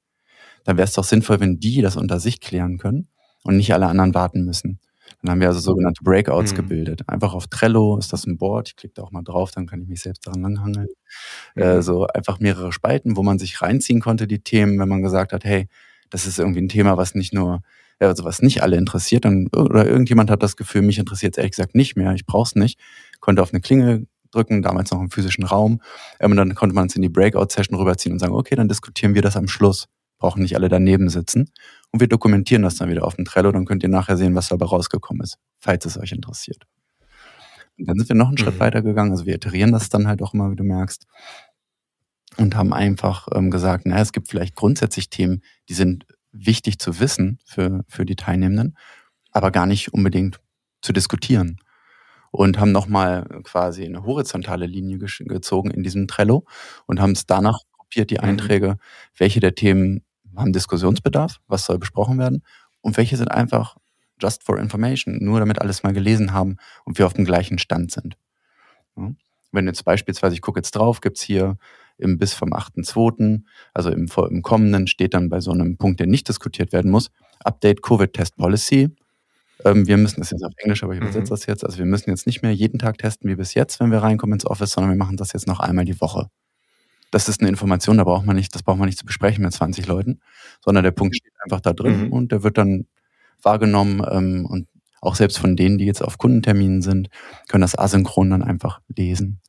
Dann wäre es doch sinnvoll, wenn die das unter sich klären können und nicht alle anderen warten müssen. Dann haben wir also sogenannte Breakouts mhm. gebildet. Einfach auf Trello ist das ein Board. Ich klicke da auch mal drauf, dann kann ich mich selbst daran langhangeln. Mhm. Äh, so einfach mehrere Spalten, wo man sich reinziehen konnte, die Themen, wenn man gesagt hat, hey, das ist irgendwie ein Thema, was nicht nur, also was nicht alle interessiert, dann, oder irgendjemand hat das Gefühl, mich interessiert es ehrlich gesagt nicht mehr, ich brauche es nicht, konnte auf eine Klinge drücken, damals noch im physischen Raum, ähm, und dann konnte man es in die Breakout-Session rüberziehen und sagen, okay, dann diskutieren wir das am Schluss brauchen nicht alle daneben sitzen. Und wir dokumentieren das dann wieder auf dem Trello, dann könnt ihr nachher sehen, was dabei rausgekommen ist, falls es euch interessiert. Und dann sind wir noch einen Schritt mhm. weiter gegangen, also wir iterieren das dann halt auch immer, wie du merkst, und haben einfach ähm, gesagt, naja, es gibt vielleicht grundsätzlich Themen, die sind wichtig zu wissen für, für die Teilnehmenden, aber gar nicht unbedingt zu diskutieren. und haben nochmal quasi eine horizontale Linie gezogen in diesem Trello und haben es danach gruppiert, die mhm. Einträge, welche der Themen haben Diskussionsbedarf, was soll besprochen werden und welche sind einfach just for information, nur damit alles mal gelesen haben und wir auf dem gleichen Stand sind. Ja. Wenn jetzt beispielsweise, ich gucke jetzt drauf, gibt's hier im bis vom 8.2., also im, im kommenden steht dann bei so einem Punkt, der nicht diskutiert werden muss, Update Covid Test Policy. Ähm, wir müssen das jetzt auf Englisch, aber ich übersetze mhm. das jetzt. Also wir müssen jetzt nicht mehr jeden Tag testen wie bis jetzt, wenn wir reinkommen ins Office, sondern wir machen das jetzt noch einmal die Woche. Das ist eine Information, da braucht man nicht, das braucht man nicht zu besprechen mit 20 Leuten, sondern der Punkt steht einfach da drin mhm. und der wird dann wahrgenommen ähm, und auch selbst von denen, die jetzt auf Kundenterminen sind, können das asynchron dann einfach lesen.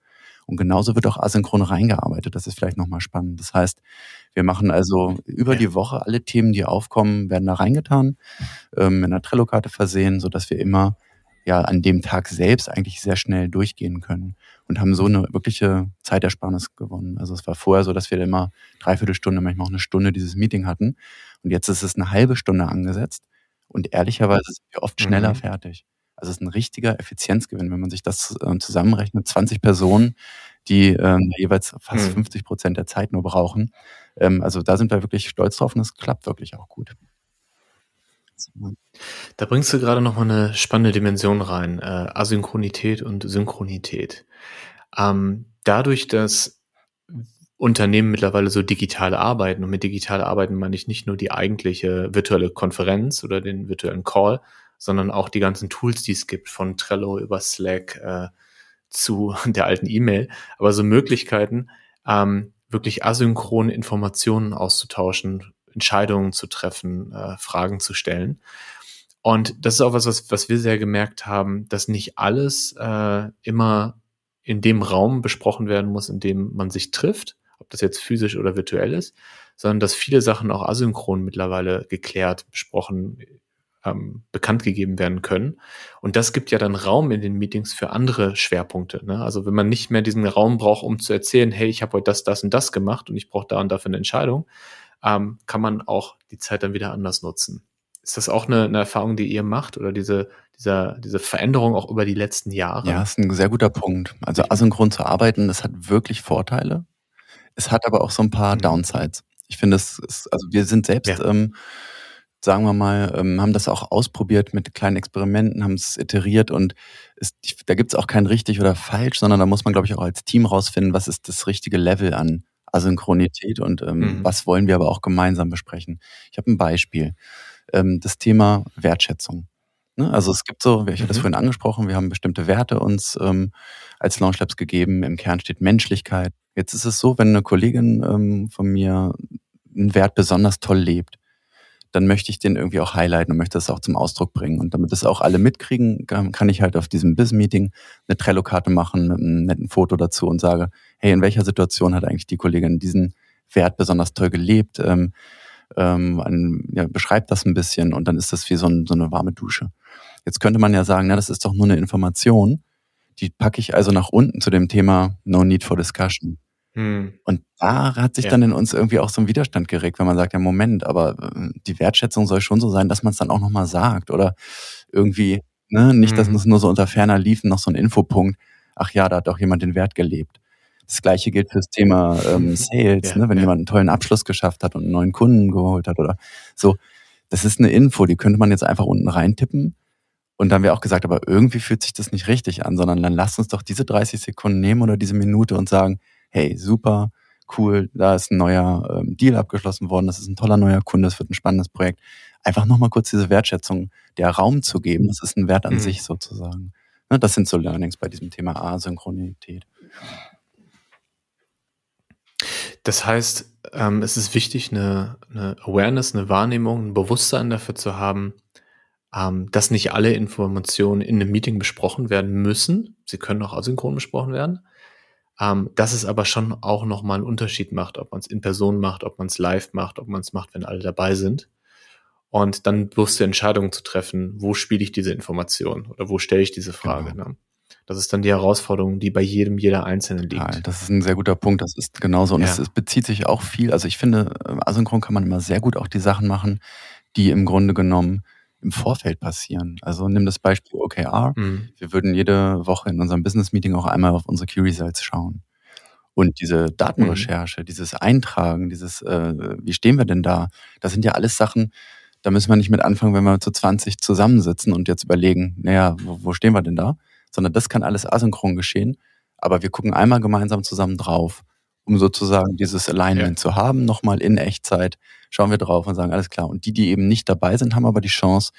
Und genauso wird auch asynchron reingearbeitet. Das ist vielleicht nochmal spannend. Das heißt, wir machen also über ja. die Woche alle Themen, die aufkommen, werden da reingetan, ähm, in einer Trello-Karte versehen, so dass wir immer ja an dem Tag selbst eigentlich sehr schnell durchgehen können und haben so eine wirkliche Zeitersparnis gewonnen. Also es war vorher so, dass wir immer dreiviertel Stunde, manchmal auch eine Stunde dieses Meeting hatten und jetzt ist es eine halbe Stunde angesetzt und ehrlicherweise sind wir oft schneller mhm. fertig. Also es ist ein richtiger Effizienzgewinn, wenn man sich das äh, zusammenrechnet. 20 Personen, die ähm, jeweils fast mhm. 50 Prozent der Zeit nur brauchen. Ähm, also da sind wir wirklich stolz drauf und es klappt wirklich auch gut. Da bringst du gerade noch mal eine spannende Dimension rein, äh, Asynchronität und Synchronität. Ähm, dadurch, dass Unternehmen mittlerweile so digital arbeiten, und mit digital arbeiten meine ich nicht nur die eigentliche virtuelle Konferenz oder den virtuellen Call, sondern auch die ganzen Tools, die es gibt, von Trello über Slack äh, zu der alten E-Mail, aber so Möglichkeiten, ähm, wirklich asynchron Informationen auszutauschen, Entscheidungen zu treffen, äh, Fragen zu stellen. Und das ist auch was, was, was wir sehr gemerkt haben, dass nicht alles äh, immer in dem Raum besprochen werden muss, in dem man sich trifft, ob das jetzt physisch oder virtuell ist, sondern dass viele Sachen auch asynchron mittlerweile geklärt, besprochen, ähm, bekannt gegeben werden können. Und das gibt ja dann Raum in den Meetings für andere Schwerpunkte. Ne? Also wenn man nicht mehr diesen Raum braucht, um zu erzählen, hey, ich habe heute das, das und das gemacht und ich brauche da und dafür eine Entscheidung, ähm, kann man auch die Zeit dann wieder anders nutzen. Ist das auch eine, eine Erfahrung, die ihr macht oder diese, dieser, diese Veränderung auch über die letzten Jahre? Ja, ist ein sehr guter Punkt. Also asynchron zu arbeiten, das hat wirklich Vorteile. Es hat aber auch so ein paar mhm. Downsides. Ich finde, es ist, also wir sind selbst ja. ähm, sagen wir mal, ähm, haben das auch ausprobiert mit kleinen Experimenten, haben es iteriert und ist, da gibt es auch kein richtig oder falsch, sondern da muss man, glaube ich, auch als Team rausfinden, was ist das richtige Level an Asynchronität und ähm, mhm. was wollen wir aber auch gemeinsam besprechen. Ich habe ein Beispiel. Ähm, das Thema Wertschätzung. Ne? Also es gibt so, ich hatte das mhm. vorhin angesprochen, wir haben bestimmte Werte uns ähm, als Launch gegeben. Im Kern steht Menschlichkeit. Jetzt ist es so, wenn eine Kollegin ähm, von mir einen Wert besonders toll lebt, dann möchte ich den irgendwie auch highlighten und möchte das auch zum Ausdruck bringen. Und damit das auch alle mitkriegen, kann ich halt auf diesem Biz-Meeting eine Trello-Karte machen mit einem netten Foto dazu und sage, hey, in welcher Situation hat eigentlich die Kollegin diesen Wert besonders toll gelebt? Ähm, ähm, ja, beschreibt das ein bisschen und dann ist das wie so, ein, so eine warme Dusche. Jetzt könnte man ja sagen, na, das ist doch nur eine Information. Die packe ich also nach unten zu dem Thema No Need for Discussion. Hm. Und da hat sich ja. dann in uns irgendwie auch so ein Widerstand geregt, wenn man sagt, ja Moment, aber äh, die Wertschätzung soll schon so sein, dass man es dann auch nochmal sagt oder irgendwie, ne, nicht, dass hm. es nur so unter ferner liefen, noch so ein Infopunkt, ach ja, da hat auch jemand den Wert gelebt. Das gleiche gilt fürs Thema ähm, Sales, ja, ne, wenn ja. jemand einen tollen Abschluss geschafft hat und einen neuen Kunden geholt hat oder so. Das ist eine Info, die könnte man jetzt einfach unten reintippen. Und dann wäre auch gesagt, aber irgendwie fühlt sich das nicht richtig an, sondern dann lasst uns doch diese 30 Sekunden nehmen oder diese Minute und sagen, hey, super, cool, da ist ein neuer ähm, Deal abgeschlossen worden, das ist ein toller neuer Kunde, das wird ein spannendes Projekt. Einfach nochmal kurz diese Wertschätzung, der Raum zu geben, das ist ein Wert an mhm. sich sozusagen. Ne, das sind so Learnings bei diesem Thema Asynchronität. Das heißt, ähm, es ist wichtig, eine, eine Awareness, eine Wahrnehmung, ein Bewusstsein dafür zu haben, ähm, dass nicht alle Informationen in einem Meeting besprochen werden müssen. Sie können auch asynchron besprochen werden. Ähm, dass es aber schon auch nochmal einen Unterschied macht, ob man es in Person macht, ob man es live macht, ob man es macht, wenn alle dabei sind. Und dann bewusste Entscheidungen zu treffen, wo spiele ich diese Information oder wo stelle ich diese Frage. Genau. Ne? Das ist dann die Herausforderung, die bei jedem, jeder Einzelnen liegt. Ja, das ist ein sehr guter Punkt. Das ist genauso. Und ja. es, es, bezieht sich auch viel. Also ich finde, äh, asynchron kann man immer sehr gut auch die Sachen machen, die im Grunde genommen im Vorfeld passieren. Also nimm das Beispiel OKR. Mhm. Wir würden jede Woche in unserem Business Meeting auch einmal auf unsere Key Results schauen. Und diese Datenrecherche, mhm. dieses Eintragen, dieses, äh, wie stehen wir denn da? Das sind ja alles Sachen, da müssen wir nicht mit anfangen, wenn wir zu 20 zusammensitzen und jetzt überlegen, naja, wo, wo stehen wir denn da? Sondern das kann alles asynchron geschehen. Aber wir gucken einmal gemeinsam zusammen drauf, um sozusagen dieses Alignment ja. zu haben, nochmal in Echtzeit. Schauen wir drauf und sagen, alles klar. Und die, die eben nicht dabei sind, haben aber die Chance,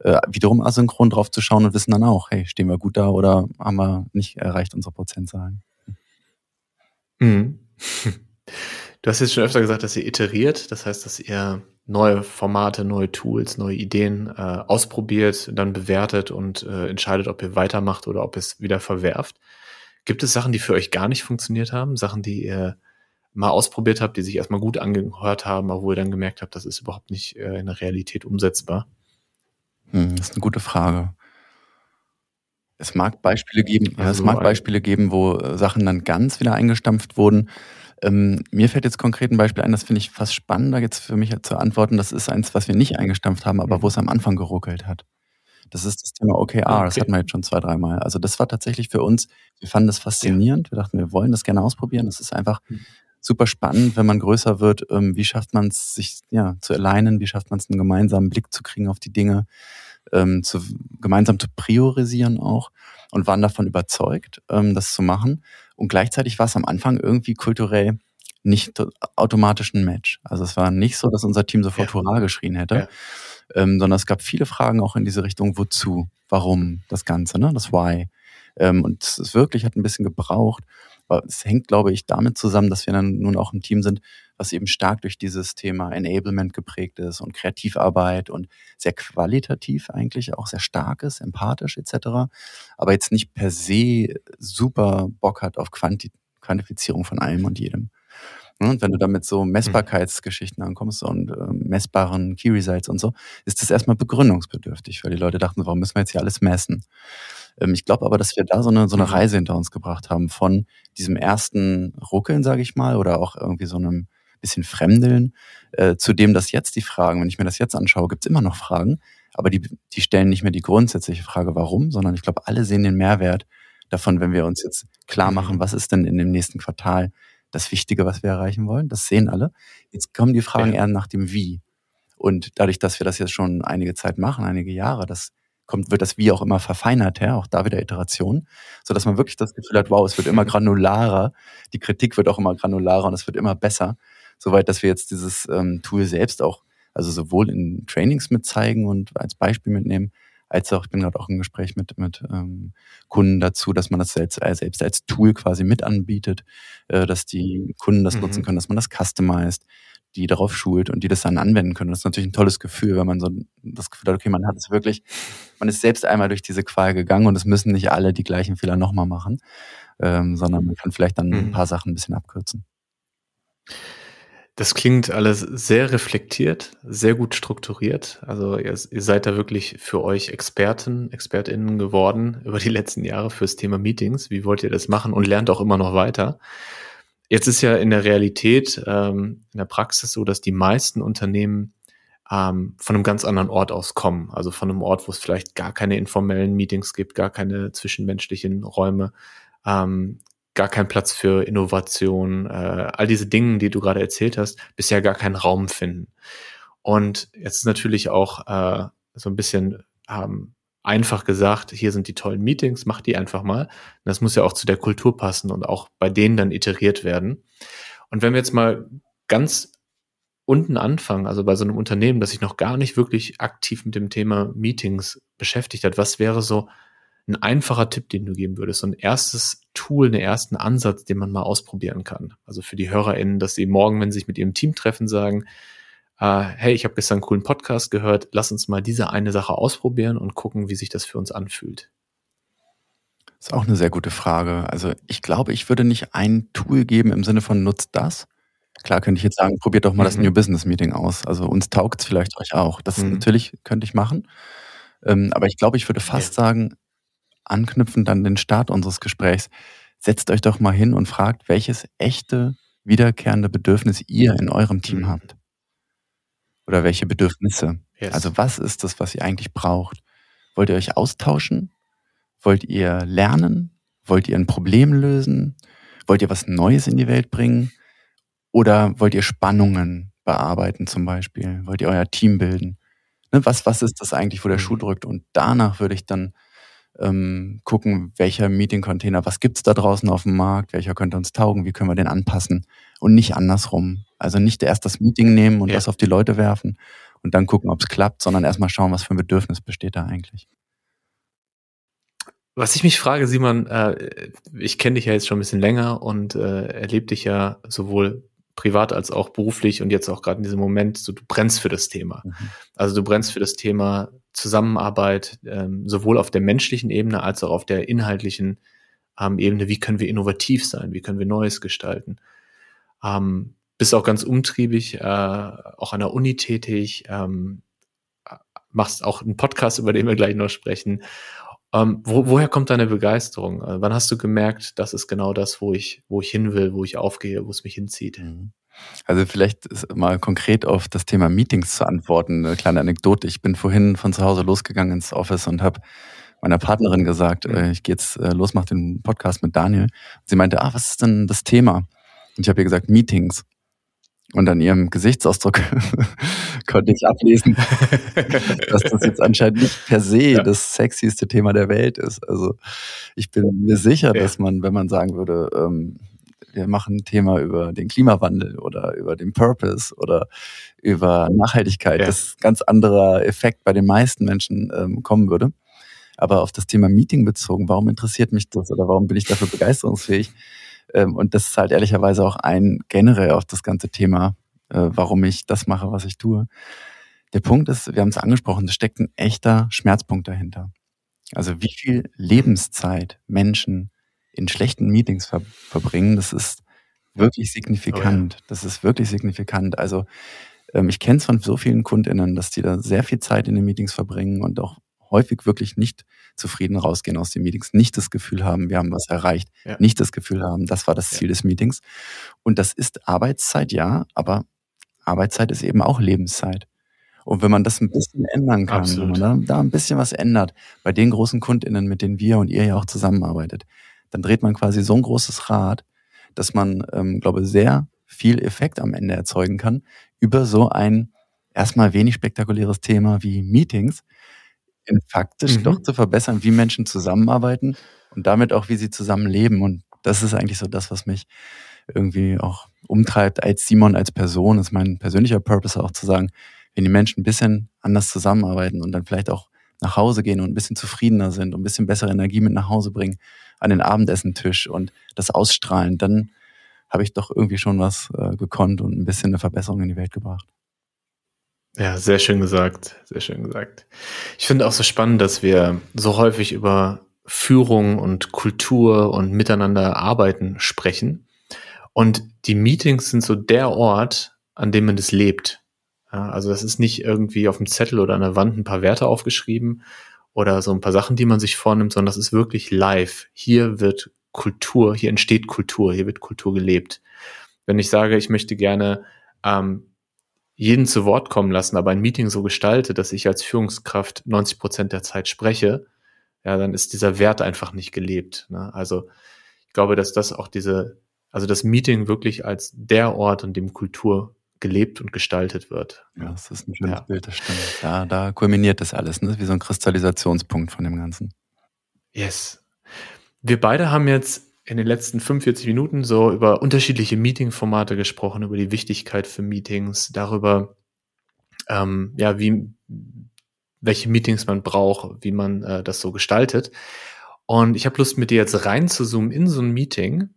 äh, wiederum asynchron drauf zu schauen und wissen dann auch, hey, stehen wir gut da oder haben wir nicht erreicht unsere Prozentzahlen. Mhm. Du hast jetzt schon öfter gesagt, dass ihr iteriert, das heißt, dass ihr neue Formate, neue Tools, neue Ideen äh, ausprobiert, dann bewertet und äh, entscheidet, ob ihr weitermacht oder ob ihr es wieder verwerft. Gibt es Sachen, die für euch gar nicht funktioniert haben? Sachen, die ihr mal ausprobiert habt, die sich erstmal gut angehört haben, aber wo ihr dann gemerkt habt, das ist überhaupt nicht äh, in der Realität umsetzbar? Hm, das ist eine gute Frage. Es mag Beispiele geben, ja, es mag Beispiele geben, wo äh, Sachen dann ganz wieder eingestampft wurden. Ähm, mir fällt jetzt konkret ein Beispiel ein, das finde ich fast spannender jetzt für mich zu antworten. Das ist eins, was wir nicht eingestampft haben, aber wo es am Anfang geruckelt hat. Das ist das Thema OKR. Okay. Das hatten wir jetzt schon zwei, dreimal. Also das war tatsächlich für uns, wir fanden das faszinierend. Wir dachten, wir wollen das gerne ausprobieren. Das ist einfach hm. super spannend, wenn man größer wird. Ähm, wie schafft man es, sich ja, zu alignen? Wie schafft man es, einen gemeinsamen Blick zu kriegen auf die Dinge? Ähm, zu, gemeinsam zu priorisieren auch und waren davon überzeugt, ähm, das zu machen. Und gleichzeitig war es am Anfang irgendwie kulturell nicht automatisch ein Match. Also es war nicht so, dass unser Team sofort ja. Hurra geschrien hätte, ja. Ähm, sondern es gab viele Fragen auch in diese Richtung, wozu, warum das Ganze, ne? das Why. Ähm, und es wirklich hat ein bisschen gebraucht. Aber es hängt, glaube ich, damit zusammen, dass wir dann nun auch ein Team sind, was eben stark durch dieses Thema Enablement geprägt ist und Kreativarbeit und sehr qualitativ eigentlich auch sehr stark ist, empathisch etc. Aber jetzt nicht per se super Bock hat auf Quanti Quantifizierung von allem und jedem. Und wenn du damit so Messbarkeitsgeschichten ankommst und äh, messbaren Key Results und so, ist das erstmal begründungsbedürftig, weil die Leute dachten, warum müssen wir jetzt hier alles messen? Ähm, ich glaube aber, dass wir da so eine, so eine mhm. Reise hinter uns gebracht haben von diesem ersten Ruckeln, sage ich mal, oder auch irgendwie so einem bisschen Fremdeln, äh, zu dem, dass jetzt die Fragen, wenn ich mir das jetzt anschaue, gibt's immer noch Fragen, aber die, die stellen nicht mehr die grundsätzliche Frage, warum, sondern ich glaube, alle sehen den Mehrwert davon, wenn wir uns jetzt klar machen, mhm. was ist denn in dem nächsten Quartal das Wichtige, was wir erreichen wollen. Das sehen alle. Jetzt kommen die Fragen ja. eher nach dem Wie. Und dadurch, dass wir das jetzt schon einige Zeit machen, einige Jahre, das kommt, wird das Wie auch immer verfeinert, ja, auch da wieder Iteration, so dass man wirklich das Gefühl hat, wow, es wird immer granularer, die Kritik wird auch immer granularer und es wird immer besser, soweit, dass wir jetzt dieses ähm, Tool selbst auch, also sowohl in Trainings mit zeigen und als Beispiel mitnehmen, als auch, ich bin gerade auch im Gespräch mit, mit ähm, Kunden dazu, dass man das selbst, äh, selbst als Tool quasi mit anbietet, äh, dass die Kunden das mhm. nutzen können, dass man das customized, die darauf schult und die das dann anwenden können. Das ist natürlich ein tolles Gefühl, wenn man so das Gefühl hat, okay, man hat es wirklich, man ist selbst einmal durch diese Qual gegangen und es müssen nicht alle die gleichen Fehler nochmal machen, ähm, sondern man kann vielleicht dann mhm. ein paar Sachen ein bisschen abkürzen. Das klingt alles sehr reflektiert, sehr gut strukturiert. Also ihr, ihr, seid da wirklich für euch Experten, ExpertInnen geworden über die letzten Jahre fürs Thema Meetings. Wie wollt ihr das machen und lernt auch immer noch weiter? Jetzt ist ja in der Realität, ähm, in der Praxis so, dass die meisten Unternehmen ähm, von einem ganz anderen Ort aus kommen. Also von einem Ort, wo es vielleicht gar keine informellen Meetings gibt, gar keine zwischenmenschlichen Räume, ähm, gar kein Platz für Innovation, äh, all diese Dinge, die du gerade erzählt hast, bisher gar keinen Raum finden. Und jetzt ist natürlich auch äh, so ein bisschen ähm, einfach gesagt, hier sind die tollen Meetings, mach die einfach mal. Das muss ja auch zu der Kultur passen und auch bei denen dann iteriert werden. Und wenn wir jetzt mal ganz unten anfangen, also bei so einem Unternehmen, das sich noch gar nicht wirklich aktiv mit dem Thema Meetings beschäftigt hat, was wäre so ein einfacher Tipp, den du geben würdest? So ein erstes Tool, einen ersten Ansatz, den man mal ausprobieren kann. Also für die HörerInnen, dass sie morgen, wenn sie sich mit ihrem Team treffen, sagen, äh, hey, ich habe gestern einen coolen Podcast gehört, lass uns mal diese eine Sache ausprobieren und gucken, wie sich das für uns anfühlt. Das ist auch eine sehr gute Frage. Also ich glaube, ich würde nicht ein Tool geben im Sinne von nutzt das. Klar könnte ich jetzt sagen, probiert doch mal mhm. das New Business Meeting aus. Also uns taugt es vielleicht euch auch. Das mhm. natürlich könnte ich machen. Ähm, aber ich glaube, ich würde fast ja. sagen, anknüpfend an den Start unseres Gesprächs, setzt euch doch mal hin und fragt, welches echte, wiederkehrende Bedürfnis ihr in eurem Team mhm. habt. Oder welche Bedürfnisse? Yes. Also was ist das, was ihr eigentlich braucht? Wollt ihr euch austauschen? Wollt ihr lernen? Wollt ihr ein Problem lösen? Wollt ihr was Neues in die Welt bringen? Oder wollt ihr Spannungen bearbeiten zum Beispiel? Wollt ihr euer Team bilden? Ne, was, was ist das eigentlich, wo der Schuh mhm. drückt? Und danach würde ich dann ähm, gucken, welcher Meeting-Container, was gibt's da draußen auf dem Markt, welcher könnte uns taugen, wie können wir den anpassen und nicht andersrum. Also nicht erst das Meeting nehmen und ja. das auf die Leute werfen und dann gucken, ob es klappt, sondern erstmal schauen, was für ein Bedürfnis besteht da eigentlich. Was ich mich frage, Simon, äh, ich kenne dich ja jetzt schon ein bisschen länger und äh, erlebe dich ja sowohl privat als auch beruflich und jetzt auch gerade in diesem Moment, so du brennst für das Thema. Mhm. Also du brennst für das Thema Zusammenarbeit, ähm, sowohl auf der menschlichen Ebene als auch auf der inhaltlichen ähm, Ebene. Wie können wir innovativ sein? Wie können wir Neues gestalten? Ähm, bist auch ganz umtriebig, äh, auch an der Uni tätig, ähm, machst auch einen Podcast, über den wir gleich noch sprechen ähm, wo, woher kommt deine Begeisterung? Äh, wann hast du gemerkt, das ist genau das, wo ich, wo ich hin will, wo ich aufgehe, wo es mich hinzieht? Mhm. Also vielleicht mal konkret auf das Thema Meetings zu antworten. Eine kleine Anekdote. Ich bin vorhin von zu Hause losgegangen ins Office und habe meiner Partnerin gesagt, äh, ich gehe jetzt äh, los, mach den Podcast mit Daniel. Sie meinte, ah, was ist denn das Thema? Und ich habe ihr gesagt, Meetings. Und an ihrem Gesichtsausdruck konnte ich ablesen, dass das jetzt anscheinend nicht per se ja. das sexieste Thema der Welt ist. Also ich bin mir sicher, ja. dass man, wenn man sagen würde, ähm, wir machen ein Thema über den Klimawandel oder über den Purpose oder über Nachhaltigkeit, ja. das ganz anderer Effekt bei den meisten Menschen ähm, kommen würde. Aber auf das Thema Meeting bezogen, warum interessiert mich das oder warum bin ich dafür begeisterungsfähig? Ähm, und das ist halt ehrlicherweise auch ein generell auf das ganze Thema, äh, warum ich das mache, was ich tue. Der Punkt ist, wir haben es angesprochen, es steckt ein echter Schmerzpunkt dahinter. Also wie viel Lebenszeit Menschen in schlechten Meetings ver verbringen, das ist wirklich signifikant. Oh ja. Das ist wirklich signifikant. Also ähm, ich kenne es von so vielen KundInnen, dass die da sehr viel Zeit in den Meetings verbringen und auch häufig wirklich nicht zufrieden rausgehen aus den Meetings, nicht das Gefühl haben, wir haben was erreicht, ja. nicht das Gefühl haben, das war das Ziel ja. des Meetings. Und das ist Arbeitszeit, ja, aber Arbeitszeit ist eben auch Lebenszeit. Und wenn man das ein bisschen ändern kann, Absolut. wenn man da, da ein bisschen was ändert, bei den großen KundInnen, mit denen wir und ihr ja auch zusammenarbeitet, dann dreht man quasi so ein großes Rad, dass man, ähm, glaube sehr viel Effekt am Ende erzeugen kann über so ein erstmal wenig spektakuläres Thema wie Meetings, in faktisch mhm. doch zu verbessern, wie Menschen zusammenarbeiten und damit auch, wie sie zusammenleben. Und das ist eigentlich so das, was mich irgendwie auch umtreibt als Simon, als Person. Das ist mein persönlicher Purpose auch zu sagen, wenn die Menschen ein bisschen anders zusammenarbeiten und dann vielleicht auch nach Hause gehen und ein bisschen zufriedener sind und ein bisschen bessere Energie mit nach Hause bringen an den Abendessentisch und das ausstrahlen, dann habe ich doch irgendwie schon was äh, gekonnt und ein bisschen eine Verbesserung in die Welt gebracht. Ja, sehr schön gesagt, sehr schön gesagt. Ich finde auch so spannend, dass wir so häufig über Führung und Kultur und miteinander arbeiten sprechen. Und die Meetings sind so der Ort, an dem man das lebt. Ja, also das ist nicht irgendwie auf dem Zettel oder an der Wand ein paar Werte aufgeschrieben oder so ein paar Sachen, die man sich vornimmt, sondern das ist wirklich live. Hier wird Kultur, hier entsteht Kultur, hier wird Kultur gelebt. Wenn ich sage, ich möchte gerne ähm, jeden zu Wort kommen lassen, aber ein Meeting so gestalte, dass ich als Führungskraft 90 Prozent der Zeit spreche, ja, dann ist dieser Wert einfach nicht gelebt. Ne? Also ich glaube, dass das auch diese, also das Meeting wirklich als der Ort, an dem Kultur gelebt und gestaltet wird. Ja, das ist ein schönes ja. Bild, das stimmt. Ja, da kulminiert das alles, ne? wie so ein Kristallisationspunkt von dem Ganzen. Yes. Wir beide haben jetzt in den letzten 45 Minuten so über unterschiedliche Meeting-Formate gesprochen, über die Wichtigkeit für Meetings, darüber, ähm, ja, wie, welche Meetings man braucht, wie man äh, das so gestaltet. Und ich habe Lust, mit dir jetzt reinzuzoomen in so ein Meeting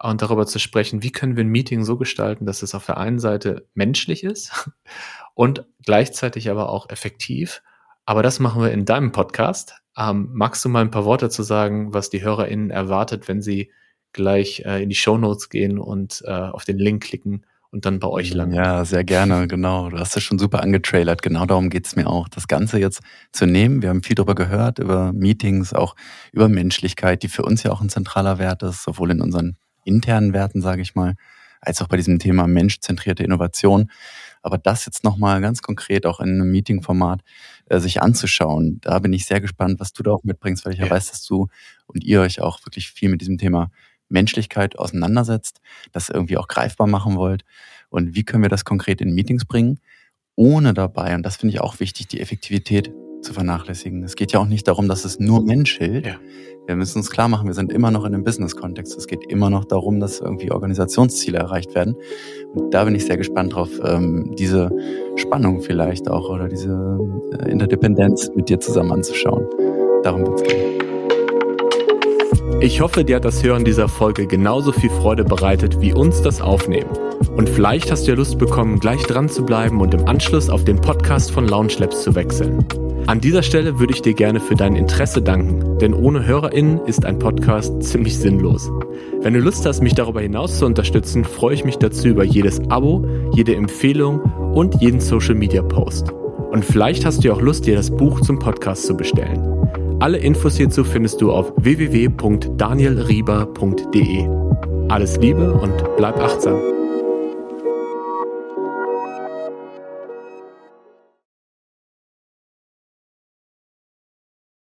und darüber zu sprechen, wie können wir ein Meeting so gestalten, dass es auf der einen Seite menschlich ist und gleichzeitig aber auch effektiv. Aber das machen wir in deinem Podcast. Ähm, magst du mal ein paar Worte zu sagen, was die HörerInnen erwartet, wenn sie gleich äh, in die Show Notes gehen und äh, auf den Link klicken und dann bei euch landen? Ja, sehr gerne, genau. Du hast es schon super angetrailert. Genau darum geht's mir auch, das Ganze jetzt zu nehmen. Wir haben viel darüber gehört, über Meetings, auch über Menschlichkeit, die für uns ja auch ein zentraler Wert ist, sowohl in unseren internen Werten, sage ich mal, als auch bei diesem Thema menschzentrierte Innovation. Aber das jetzt nochmal ganz konkret auch in einem Meetingformat äh, sich anzuschauen, da bin ich sehr gespannt, was du da auch mitbringst, weil ich ja, ja weiß, dass du und ihr euch auch wirklich viel mit diesem Thema Menschlichkeit auseinandersetzt, das irgendwie auch greifbar machen wollt. Und wie können wir das konkret in Meetings bringen, ohne dabei, und das finde ich auch wichtig, die Effektivität zu vernachlässigen. Es geht ja auch nicht darum, dass es nur Mensch hält. Ja. Wir müssen uns klar machen, wir sind immer noch in einem Business-Kontext. Es geht immer noch darum, dass irgendwie Organisationsziele erreicht werden. Und da bin ich sehr gespannt drauf, ähm, diese Spannung vielleicht auch oder diese äh, Interdependenz mit dir zusammen anzuschauen. Darum wird es gehen. Ich hoffe, dir hat das Hören dieser Folge genauso viel Freude bereitet wie uns das Aufnehmen. Und vielleicht hast du ja Lust bekommen, gleich dran zu bleiben und im Anschluss auf den Podcast von Lounge Labs zu wechseln. An dieser Stelle würde ich dir gerne für dein Interesse danken, denn ohne HörerInnen ist ein Podcast ziemlich sinnlos. Wenn du Lust hast, mich darüber hinaus zu unterstützen, freue ich mich dazu über jedes Abo, jede Empfehlung und jeden Social Media Post. Und vielleicht hast du ja auch Lust, dir das Buch zum Podcast zu bestellen. Alle Infos hierzu findest du auf www.danielrieber.de. Alles Liebe und bleib achtsam.